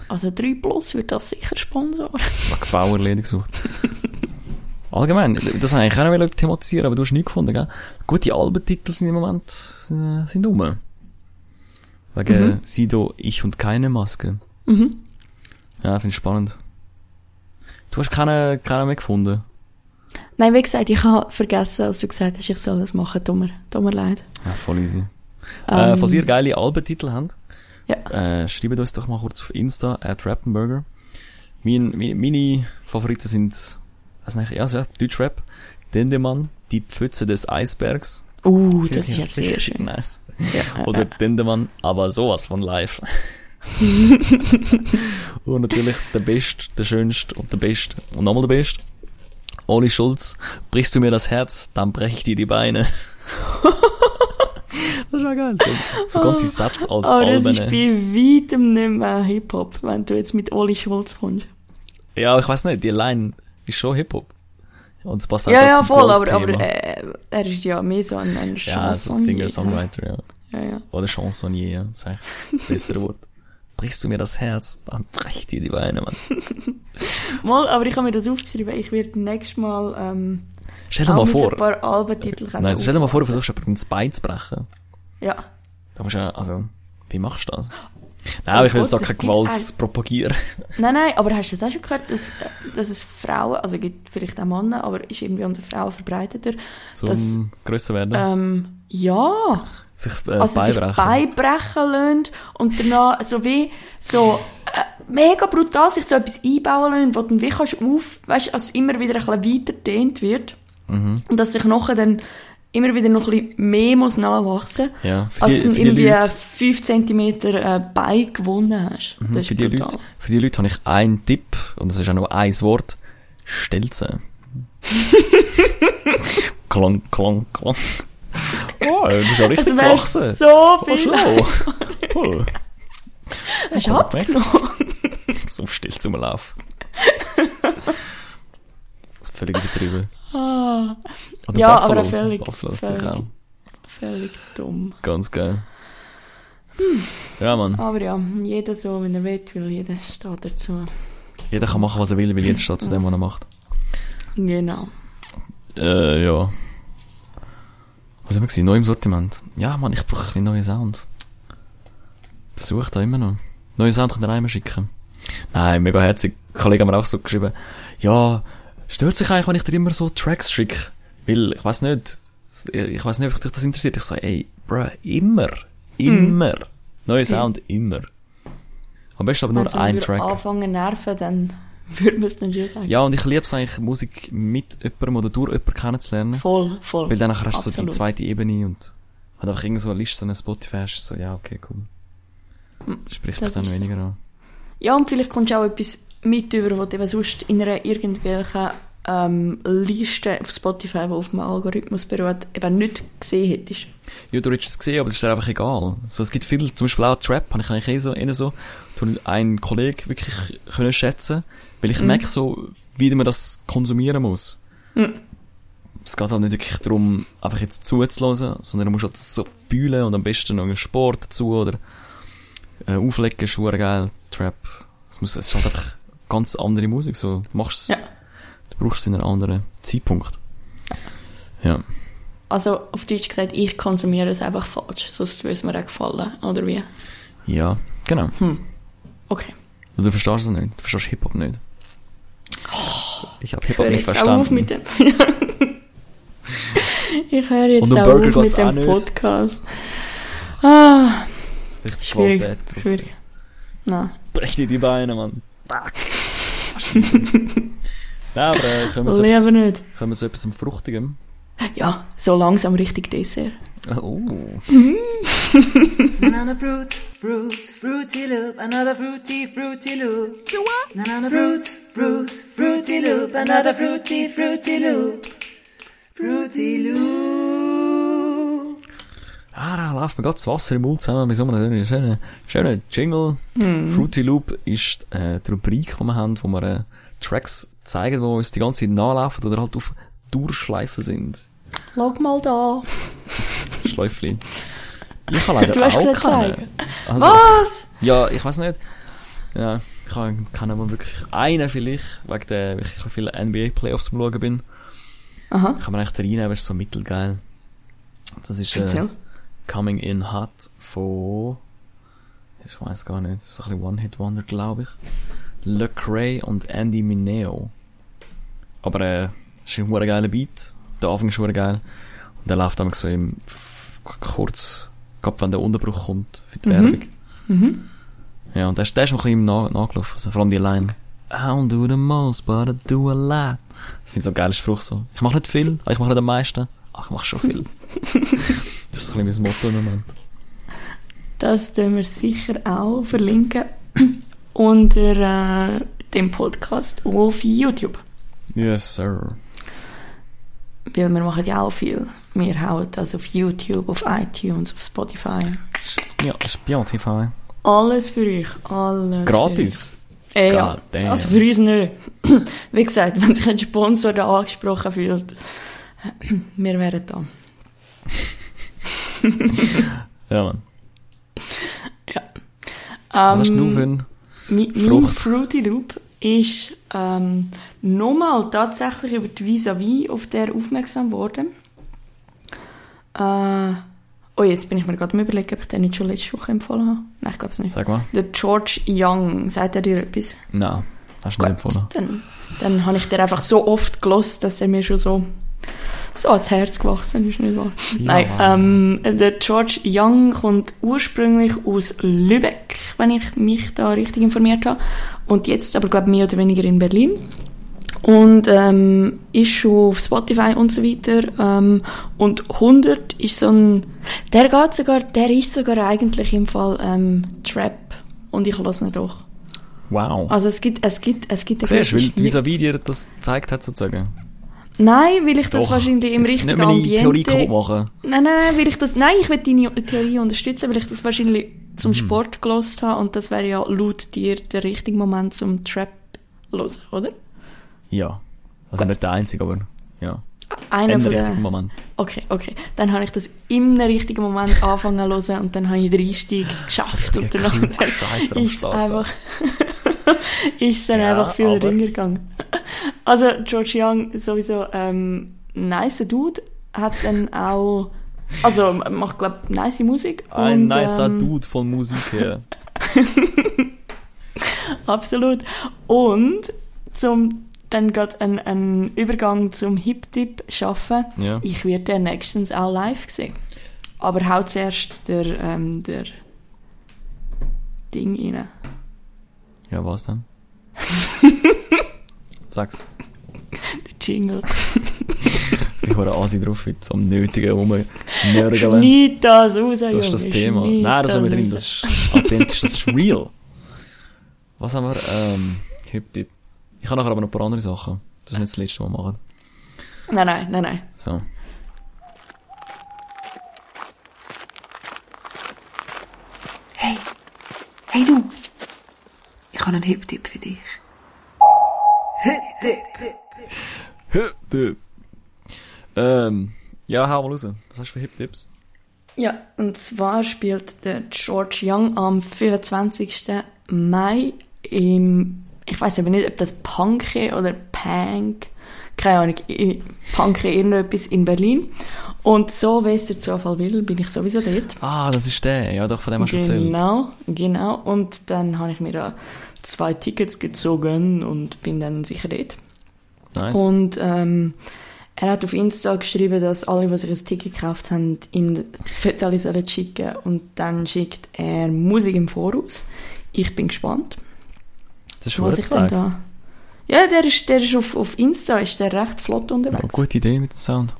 Also 3 Plus wird das sicher sponsoren. Wegen Bauerledig gesucht. Allgemein, das habe ich eigentlich auch noch thematisieren, aber du hast nichts gefunden, gell? Gute Albentitel sind im Moment, sind, sind rum. Wegen Mhm. Sido, ich und keine Maske. Mhm. Ja, finde ich spannend. Du hast keinen, keinen mehr gefunden. Nein, wie gesagt, ich habe vergessen, als du gesagt hast, ich soll das machen. Tut mir, tut mir leid. Ja, voll easy. Ähm, Äh, falls ihr geile Albentitel habt, Ja. äh, schreibt uns doch mal kurz auf Insta, at Rappenburger. Mein, mi- meine Favoriten sind, also eigentlich, ja, so, Deutschrap, Dendemann, die Pfütze des Eisbergs. Uh, das ist ja sehr schön. Nice. Ja, Oder äh, Dendemann, aber sowas von live. und natürlich der Best, der Schönste und der Best und nochmal der Best. Oli Schulz, brichst du mir das Herz, dann brech ich dir die Beine. das ist ja geil. So, so ganze Sätze als aber das ist Alben. bei weitem nicht mehr Hip-Hop, wenn du jetzt mit Oli Schulz kommst. Ja, ich weiß nicht, die Line ist schon Hip-Hop. Und es passt auch Ja, ja, voll, aber, aber äh, er ist ja mehr so ein, ein Ja, so Chansonnier. Singer-Songwriter, ja. Ja, ja. Oder Chansonnier, ja. Das ist das bessere Wort. Brichst du mir das Herz, dann brech dir die Beine, Mann. Mal, aber ich habe mir das aufgeschrieben. Ich werde nächstes Mal ähm, Stell dir mal vor. ein paar Albentitel Nein, stell dir mal vor, du versuchst jemandem das Bein zu brechen. Ja. Da musst du ja, also, wie machst du das? Nein, aber ich will Oh jetzt auch keine Gewalt auch. propagieren. Nein, nein, aber hast du das auch schon gehört, dass, äh, dass es Frauen, also gibt vielleicht auch Männer, aber ist irgendwie unter Frauen verbreiteter, Zum Das- grösser werden. ähm, ja, sich äh, also sich beibrechen. beibrechen lassen und danach so wie, so, äh, mega brutal sich so etwas einbauen lassen, wo dann wie kannst du auf, weißt, als es immer wieder ein bisschen weiter dehnt wird Mhm. und dass sich nachher dann immer wieder noch ein bisschen mehr muss nachwachsen Ja, für als die, du für die irgendwie Leute, 5 cm äh, Bein gewonnen hast. mhm, für die. Leute, für die Leute habe ich einen Tipp, und das ist auch nur ein Wort. Stelzen. klang, klang, klang. Oh, du bist ja richtig Also gewachsen. so Oh, viel. schlau. Oh. Hast du Hab abgenommen? So still zum Lauf. Das ist völlig übertrieben. Ah, Oder Ja, aber Buffalos. völlig- Buffalos völlig. auch. völlig dumm. Ganz geil. Ja, Mann. Aber ja, jeder so, wie er will, weil jeder steht dazu. Jeder kann machen, was er will, weil jeder steht zu dem, was er macht. Genau. Äh, ja. Was haben wir gesehen? Neu im Sortiment. Ja, Mann, ich brauche ein bisschen neuen Sound. Das suche ich da immer noch. Neuen Sound könnt ihr einmal schicken. Nein, mega herzig. Ein Kollege hat mir auch so geschrieben, ja, stört sich eigentlich, wenn ich dir immer so Tracks schicke? Weil, ich weiß nicht, ich weiß nicht, ob dich das interessiert. Ich sage, ey, bruh, immer. Immer. Neuer Sound, immer. Am besten aber Wenn nur ein Track. anfangen zu nerven, dann würde man es dann schon sagen. Ja, und ich liebe es eigentlich, Musik mit jemandem oder durch jemanden kennenzulernen. Voll, voll. Weil dann hast du so die zweite Ebene und du einfach irgend so eine Liste, so eine Spotify hast, so, ja, okay, cool. Das spricht mich das dann ist so. weniger an. Ja, und vielleicht kommst du auch etwas mit über, was du eben sonst in einer irgendwelchen ähm, Liste auf Spotify, die auf dem Algorithmus beruht, eben nicht gesehen hättest. Ja, du hättest es gesehen, aber es ist dir einfach egal. So, es gibt viel, zum Beispiel auch Trap, habe ich eigentlich eh so, eher so, einen Kollegen wirklich können schätzen, weil ich merke so, wie man das konsumieren muss. Es geht halt nicht wirklich darum, einfach jetzt zuzulassen, sondern du musst halt so fühlen und am besten noch einen Sport dazu oder äh, auflegen, verdammt geil, Trap. Es muss, es ist halt einfach ganz andere Musik, so, du machst es, Ja. Du brauchst es in einem anderen Zeitpunkt. Ja. Also auf Deutsch gesagt, ich konsumiere es einfach falsch, sonst würde es mir auch gefallen, oder wie? Ja, genau. Okay. Du verstehst es nicht. Du verstehst Hip-Hop nicht. Ich habe Hip-Hop nicht jetzt auch auf mit verstanden. dem. ich höre jetzt auch auf mit dem nicht. Podcast. Ah, schwierig, schwierig. Nein. Brech dir die Beine, Mann. Nein, aber äh, können wir so etwas, nicht. können wir so etwas Fruchtigem? Ja, so langsam richtig Dessert. Oh. Banana fruit, fruit, fruity loop, another fruity, fruity loop. Banana fruit, fruit, fruity loop, another fruity, fruity loop. Fruity loop. Ah, da läuft mir gerade das Wasser im Mund zusammen mit so einem schönen, schönen Jingle. Fruity Loop ist äh, die Rubrik, die wir haben, wo wir äh, Tracks zeigen, die uns die ganze Zeit nachlaufen oder halt auf Durchschleifen sind. Schau mal da. Schläufli. Ich habe leider Du hast auch zeigen. Also, Was? Ja, ich weiß nicht. Ja, ich kann, kann aber wirklich einen vielleicht, wegen der, ich viele NBA-Playoffs am Schauen bin. Aha. Kann man echt reinnehmen, ist so mittelgeil. Das ist äh. Coming in Hot von, ich weiß gar nicht, das ist ein bisschen One-Hit-Wonder, glaube ich. Lecrae und Andy Mineo. Aber äh, es ist ein hure geiler Beat. Der Anfang ist geil. Und der läuft dann so im kurz, gerade wenn der Unterbruch kommt für die Werbung. Mhm. Ja, und der ist, der ist noch ein bisschen im nachgelaufen. Also vor allem die Line. I don't do the most, but I do a lot. Das finde ich so ein geiler Spruch so. Ich mache nicht viel, aber ich mache nicht am meisten. Ach, ich mache schon viel. das ist ein bisschen mein Motto im Moment. Das tun wir sicher auch verlinken unter äh, dem Podcast auf YouTube. Yes, sir. Weil wir machen ja auch viel. Wir hauen das auf YouTube, auf iTunes, auf Spotify. Ja, Spotify. Alles für euch. Alles Gratis. Für euch. Äh, ja. Also für uns nicht. Wie gesagt, wenn sich ein Sponsor da angesprochen fühlt, wir wären da. Ja, Mann. Ja. Was hast du Ähm, für? Mein, mein? Fruity Loop ist ähm, nochmal tatsächlich über die Vis-a-vis auf der aufmerksam worden. Äh, oh, jetzt bin ich mir gerade am überlegen, ob ich den nicht schon letzte Woche empfohlen habe. Nein, ich glaube es nicht. Sag mal. Der George Young, sagt er dir etwas? Nein, hast du nicht empfohlen. Dann, dann habe ich den einfach so oft gelost, dass er mir schon so, so ans Herz gewachsen ist, nicht wahr? Nein, ähm, der George Young kommt ursprünglich aus Lübeck, wenn ich mich da richtig informiert habe. Und jetzt aber, glaube ich, mehr oder weniger in Berlin. Und ähm, ist schon auf Spotify und so weiter. Ähm, und 100 ist so ein... Der geht sogar... Der ist sogar eigentlich im Fall ähm, Trap. Und ich lasse ihn doch. Wow. Also es gibt... Es gibt, es gibt Siehst du, weil wirklich- die vis dir das gezeigt hat, sozusagen. Nein, weil ich das Doch. wahrscheinlich im richtigen nicht meine Theorie Ambiente... kaputt machen. Nein, nein, nein, weil ich das... Nein, ich will deine Theorie unterstützen, weil ich das wahrscheinlich Mhm. zum Sport gelost habe. Und das wäre ja laut dir der richtige Moment zum Trap hören, oder? Ja. Also nicht der einzige, aber ja. Einer Im von richtigen. Moment. Okay, okay. Dann habe ich das im richtigen Moment angefangen zu hören und dann habe ich den Einstieg geschafft. Und danach ist es einfach... ist dann Ja, einfach viel aber- ringer gegangen. Also, George Young, sowieso, ähm, nice Dude, hat dann auch... Also, macht, glaube ich, nice Musik. Ein und, nicer ähm, Dude von Musik her. Absolut. Und zum dann geht ein, ein Übergang zum Hip-Tip schaffen. Ja. Ich werde den nächstens auch live sehen. Aber haut zuerst der, ähm, der Ding rein. Ja, was dann? Sag's. Der Jingle. Ich habe Asi drauf heute, so am Nötigen rumnörgeln. Schneid das raus, Das ist das Junge, Thema. Nein, das haben wir drin. Das ist authentisch, das ist real. Was haben wir? Ähm, Hip-Tip. Ich habe nachher aber noch ein paar andere Sachen. Das ist nicht das letzte, was wir machen. Nein, nein, nein, nein. So. Hey, hey du. Ich habe einen Hip-Tipp für dich. Hip-Tip. Ähm, ja, hau mal raus. Was hast du für Hip-Tips? Ja, und zwar spielt der George Young am 25. Mai im, ich weiß aber nicht, ob das Punke oder Punk, keine Ahnung, Punke irgendetwas in Berlin. Und so, wie es der Zufall will, bin ich sowieso dort. Ah, das ist der. Ja, doch, von dem hast du erzählt. Genau, genau. Und dann habe ich mir da zwei Tickets gezogen und bin dann sicher dort. Nice. Und ähm, er hat auf Insta geschrieben, dass alle, die sich ein Ticket gekauft haben, ihm das Foto sollen schicken Und dann schickt er Musik im Voraus. Ich bin gespannt, das ist schon was ich dann da... Ja, der ist, der ist auf, auf Insta ist der recht flott Ja, unterwegs. gute Idee mit dem Sound.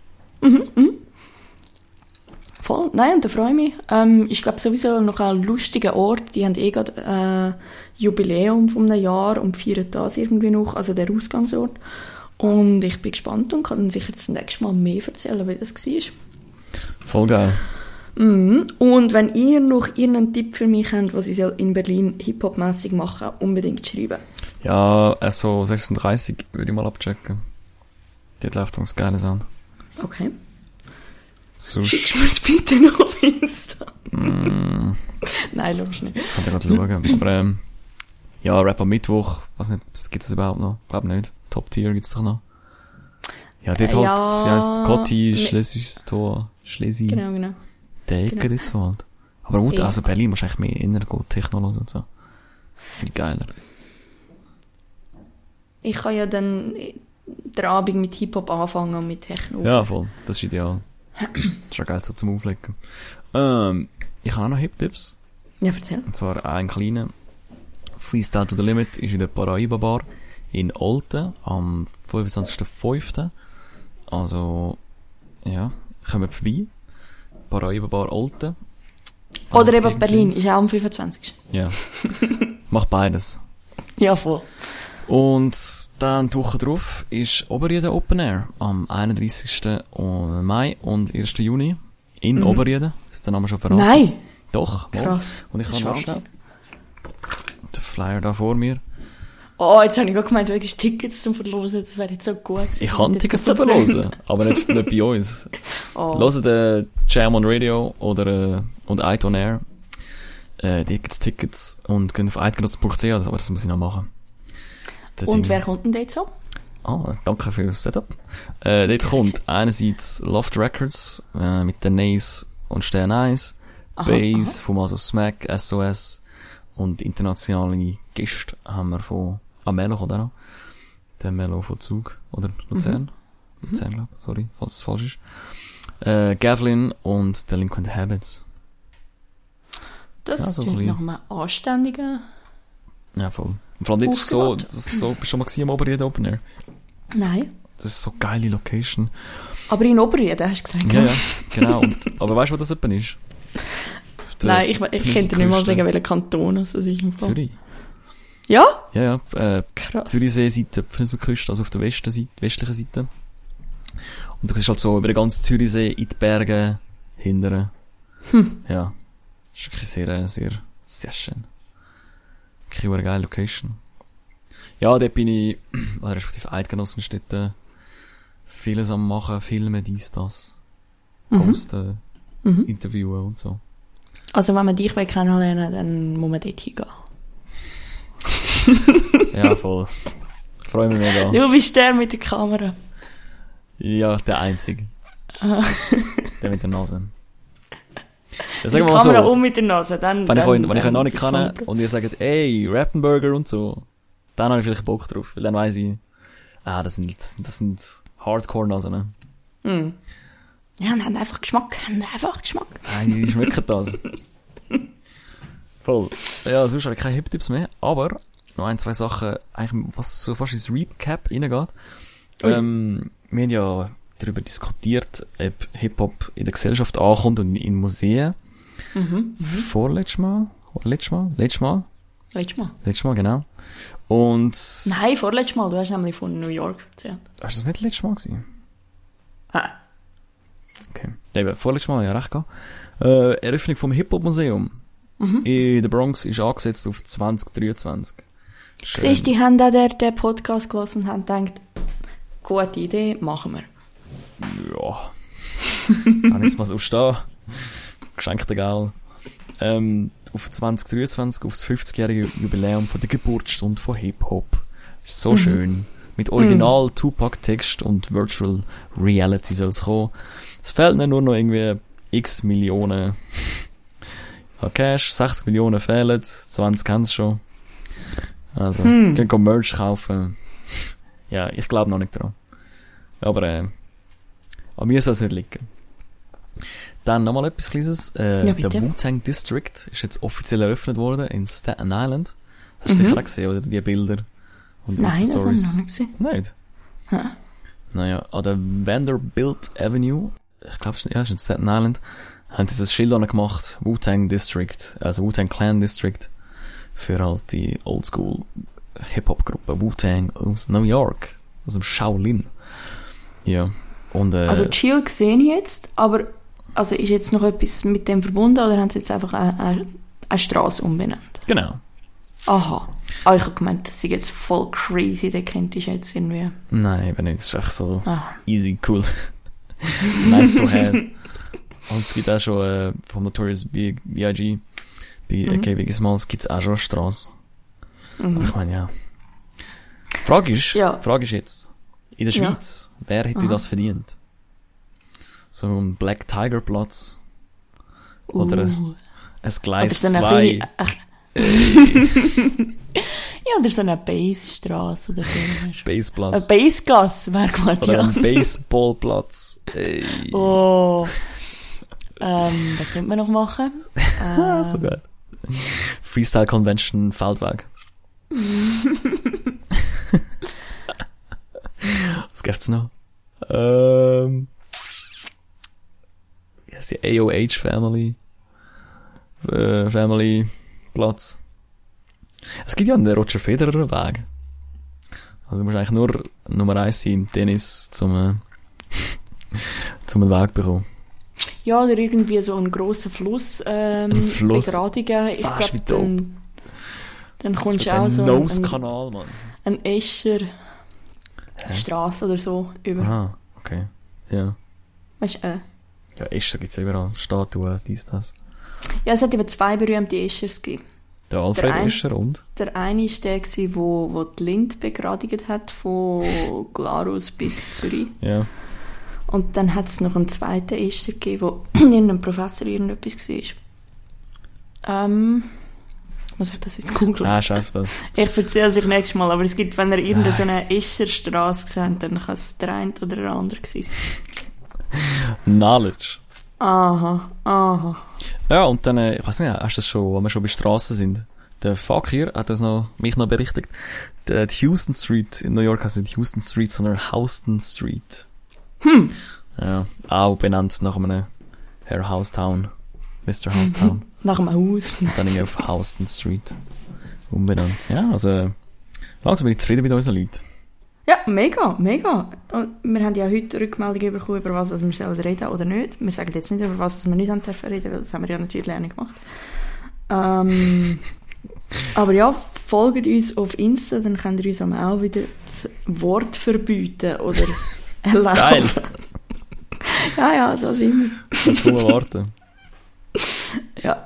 Voll, nein, und da freue ich mich. Ähm, ich glaube sowieso noch ein lustiger Ort. Die haben eh gerade äh, Jubiläum von einem Jahr und feiern das irgendwie noch, also der Ausgangsort. Und ich bin gespannt und kann dann sicher das nächste Mal mehr erzählen, wie das war. Voll geil. Mhm. Und wenn ihr noch irgendeinen Tipp für mich habt, was ich in Berlin Hip-Hop-mässig machen unbedingt schreiben. Ja, SO 36 würde ich mal abchecken. Dort läuft uns geile Sound. Okay. Sonst Schickst du mir das bitte noch auf Insta? mm, Nein, los nicht. kann ich gerade schauen. Aber ähm, ja, Rap am Mittwoch, weiß nicht, gibt es überhaupt noch? Glaub nicht. Top Tier gibt's doch noch. Ja, dort Äh, halt, ja, wie heisst Gotti, ne- Schlesisches Tor, Schlesi, Genau, genau. der Ecke genau. so halt. Aber gut, Ja. also Berlin muss eigentlich mehr inner gehen, Techno hören und so. Viel geiler. Ich kann ja dann den Abend mit Hip-Hop anfangen und mit Techno. Ja, voll. Das ist ideal. Das ist geil so zum Auflegen. Ähm, ich habe auch noch Hip-Tipps. Ja, erzähl. Und zwar ein kleiner. Freestyle to the Limit ist in der Paraiba Bar in Olten am 25.05. Also, ja, kommt vorbei. Paraiba Bar Olten. Oder eben auf Berlin, 15. ist auch am 25. Ja. Mach beides. Ja, voll. Und dann die Woche drauf ist Oberrieden Open Air am 31. Mai und 1. Juni in Oberrieden. Ist der Name schon verraten? Mhm. Nein! Doch. mal. Krass. Und ich noch Wahnsinn. den Flyer da vor mir. Oh, jetzt habe ich gerade gemeint, hättest Tickets zum Verlosen, das wäre jetzt so gut gewesen. Ich kann Tickets so zu verlosen, aber nicht, nicht bei uns. Oh. Hören den Jam on Radio oder äh, und iTunes Air. Äh, gibt's Tickets und gehen auf eidgenossen.ch, aber das muss ich noch machen. Und wer kommt denn dort so? Ah, danke für das Setup. Äh, dort kommt einerseits Loft Records äh, mit der Nace und Stern 1, Aha, Bass vom also Smack, SOS und internationale Gäste haben wir von Amelo oder noch. Der Melo von Zug oder Luzern. Mhm. Luzern, glaub, sorry, falls es falsch ist. Äh, Gavlin und Delinquent Habits. Das Ja, so klingt nach einem anständigen... Ja, voll. Und vor allem ist so, das ist so, bist du schon mal gewesen am Oberrieden Open Air? Nein. Das ist so geile Location. Aber in Oberrieden, hast du gesagt? Ja, ja, genau. Und, aber weißt du, wo das etwa ist? Der Nein, ich, ich könnte nicht mal sagen, welcher Kanton es ist. Im Fall. Zürich. Ja? Ja, ja, äh, Krass. Zürichsee-Seite, Pfnüselküste, also auf der Westen Seite, westlichen Seite. Und du siehst halt so über den ganzen Zürichsee in die Berge hindern. Hm. Ja. Das ist wirklich sehr, äh, sehr, sehr schön. Wirklich eine geile Location. Ja, dort bin ich, oder respektive Eidgenossenstädte, vieles am machen, filmen, dies, das, Mhm. posten, Mhm. interviewen und so. Also wenn man dich will kennenlernen dann muss man dort hingehen. Ja, voll. Ich freue mich mega. Du bist der mit der Kamera. Ja, der Einzige. der mit der Nase. Ja, sagen der wir mal Kamera so, und mit der Nase. Dann, wenn ich dann, euch, wenn ich euch dann noch nicht kenne und ihr sagt, ey, Rappenburger und so, dann habe ich vielleicht Bock drauf, weil dann weiss ich, ah, das sind, das sind, das sind Hardcore-Nasen, ne? Hm. Ja, und haben einfach Geschmack. Haben einfach Geschmack. Nein, die schmecken das. Voll. Ja, sonst habe ich keine Hip-Tipps mehr, aber noch ein, zwei Sachen, eigentlich was so fast ins Recap reingeht. Ähm, wir haben ja darüber diskutiert, ob Hip-Hop in der Gesellschaft ankommt und in Museen. Mhm. Vorletztes Mal? Oder letztes Mal? Letztes Mal? Letztes Mal. Letztes Mal, genau. Und... Nein, vorletztes Mal. Du hast nämlich von New York erzählt. Hast du das nicht letztes Mal gewesen? Ah. Okay. Eben, vorletztes Mal, ja, recht gehabt. Äh, Eröffnung vom Hip-Hop-Museum. Mhm. In der Bronx ist angesetzt auf 2023. Schön. Siehst du, die haben auch den, den Podcast gelesen und haben gedacht, gute Idee, machen wir. Ja. Kann ich jetzt mal so stehen. Geschenkte Geld. Ähm, auf 2023, auf das 50-jährige Jubiläum von der Geburtsstunde von Hip-Hop. So schön. Mit Original Tupac-Text und Virtual Reality soll es kommen. Es fehlt nur noch irgendwie x Millionen an Cash, 60 Millionen fehlen, 20 haben sie schon. Also, Hm. können Merch kaufen. Ja, ich glaube noch nicht dran. Aber, äh, an mir soll es nicht liegen. Dann nochmal etwas Kleines. Äh, Ja, der. Wu-Tang District ist jetzt offiziell eröffnet worden in Staten Island. Das hast du Mhm. sicher auch gesehen, oder? Die Bilder und Nein, das habe ich noch nicht gesehen. Nicht? Naja, an der Vanderbilt Avenue, ich glaube, ja, ist in Staten Island, haben sie das Schild gemacht, Wu-Tang District, also Wu-Tang Clan District, für halt die Oldschool Hip-Hop-Gruppe Wu-Tang aus New York, aus dem Shaolin. Ja, und äh, Also Chill sehe ich jetzt, aber also ist jetzt noch etwas mit dem verbunden oder haben sie jetzt einfach eine, eine, eine Straße umbenannt? genau. Aha. Ah, ich habe gemeint, das ist jetzt voll crazy, den kennt ich jetzt irgendwie. Nein, eben nicht, das ist echt so Ah. easy, cool. nice to have. Und es gibt auch schon äh, vom Notorious B.I.G. bei Mhm. AKA Biggie Smalls gibt's auch schon eine Straße. Aber Mhm. ich meine, ja. Frage ist, Ja. Frage ist jetzt, in der Ja. Schweiz, wer hätte Aha. das verdient? So ein Black Tiger Platz, Oder Uh. ein Gleis so eine 2. kleine... Ach. ja, oder so eine Bassstraße oder so. Baseplatz. Bassgasse wäre gut, Oder ja. ein Baseballplatz. Ey. Oh. Ähm, was könnte man noch machen? Ähm, so geil. Freestyle Convention Feldweg. Gibt's noch? Ähm, wie heißt die AOH Family? Äh, Family Platz. Es gibt ja einen Roger Federer Weg. Also du musst eigentlich nur Nummer eins sein im Tennis zum, äh, zum einen Weg bekommen. Ja, oder irgendwie so ein grosser Fluss, ähm, Ein Fluss. begradigen. Ich glaube, dann, dann kommst du auch so ein, Nose-Kanal, Mann. ein Escher Straße oder so über. Aha, okay. Ja. Weißt du, äh, Ja, Escher gibt's ja überall. Statuen, dies, das. ja, es hat eben zwei berühmte Eschers gegeben. Der Alfred ein- Escher und? Der eine war der, gewesen, wo, wo die Lind begradigt hat, von Glarus bis Zürich. Ja. Und dann hat es noch einen zweiten Escher gegeben, wo irgendein Professor irgendetwas war. Ähm, muss ich das jetzt googeln? Ah, scheiß das. Ich erzähle es euch nächstes Mal, aber es gibt, wenn ihr irgendeine so eine Escherstraße seht, dann kann es der eine oder der andere sein. Knowledge. Aha, aha. Ja, und dann, äh, ich weiß nicht, hast du das schon, wo wir schon bei Straßen sind? Der Fakir hat das noch, mich noch berichtigt. Der, die Houston Street in New York heißt nicht Houston Street, sondern Houston Street. Hm. Ja, auch benannt nach einem Herr Housetown. Mr. Housetown. Nach dem Haus. Und dann irgendwie auf Houston Street. Umbenannt. Ja, also, langsam bin ich zufrieden mit unseren Leuten. Ja, mega, mega. Und wir haben ja heute Rückmeldung bekommen, über was wir sollen reden oder nicht. Wir sagen jetzt nicht, über was wir nicht haben dürfen reden, weil das haben wir ja natürlich auch nicht gemacht. Ähm, aber ja, folgt uns auf Insta, dann könnt ihr uns auch wieder das Wort verbieten oder erlauben. Geil. Ja, ja, so sind wir. Das wir warten. Ja.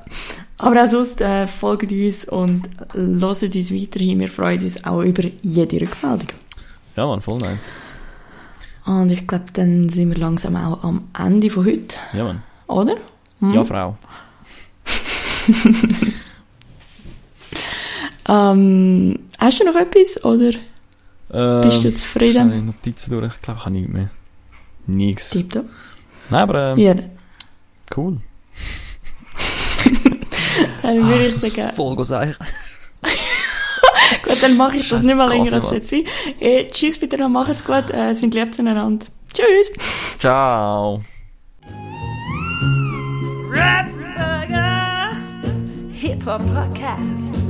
Aber auch sonst äh, folgt uns und hört uns weiterhin. Wir freuen uns auch über jede Rückmeldung. Ja, man, voll nice. Und ich glaube, dann sind wir langsam auch am Ende von heute, Ja, man. oder? Hm? Ja, Frau. Ähm, hast du noch etwas oder Ähm, bist du zufrieden? schnell Notizen durch. Ich glaube, ich habe nichts mehr. Nix. Tipptopp. Nein, aber ähm, Ja, cool. Dann würde ich sagen, voll gesagt. gut, dann mache ich das Scheiß nicht mehr länger als jetzt. Äh, tschüss bitte, macht's gut, äh, sind lieb zueinander. Tschüss! Ciao. Hip Hop Podcast Rap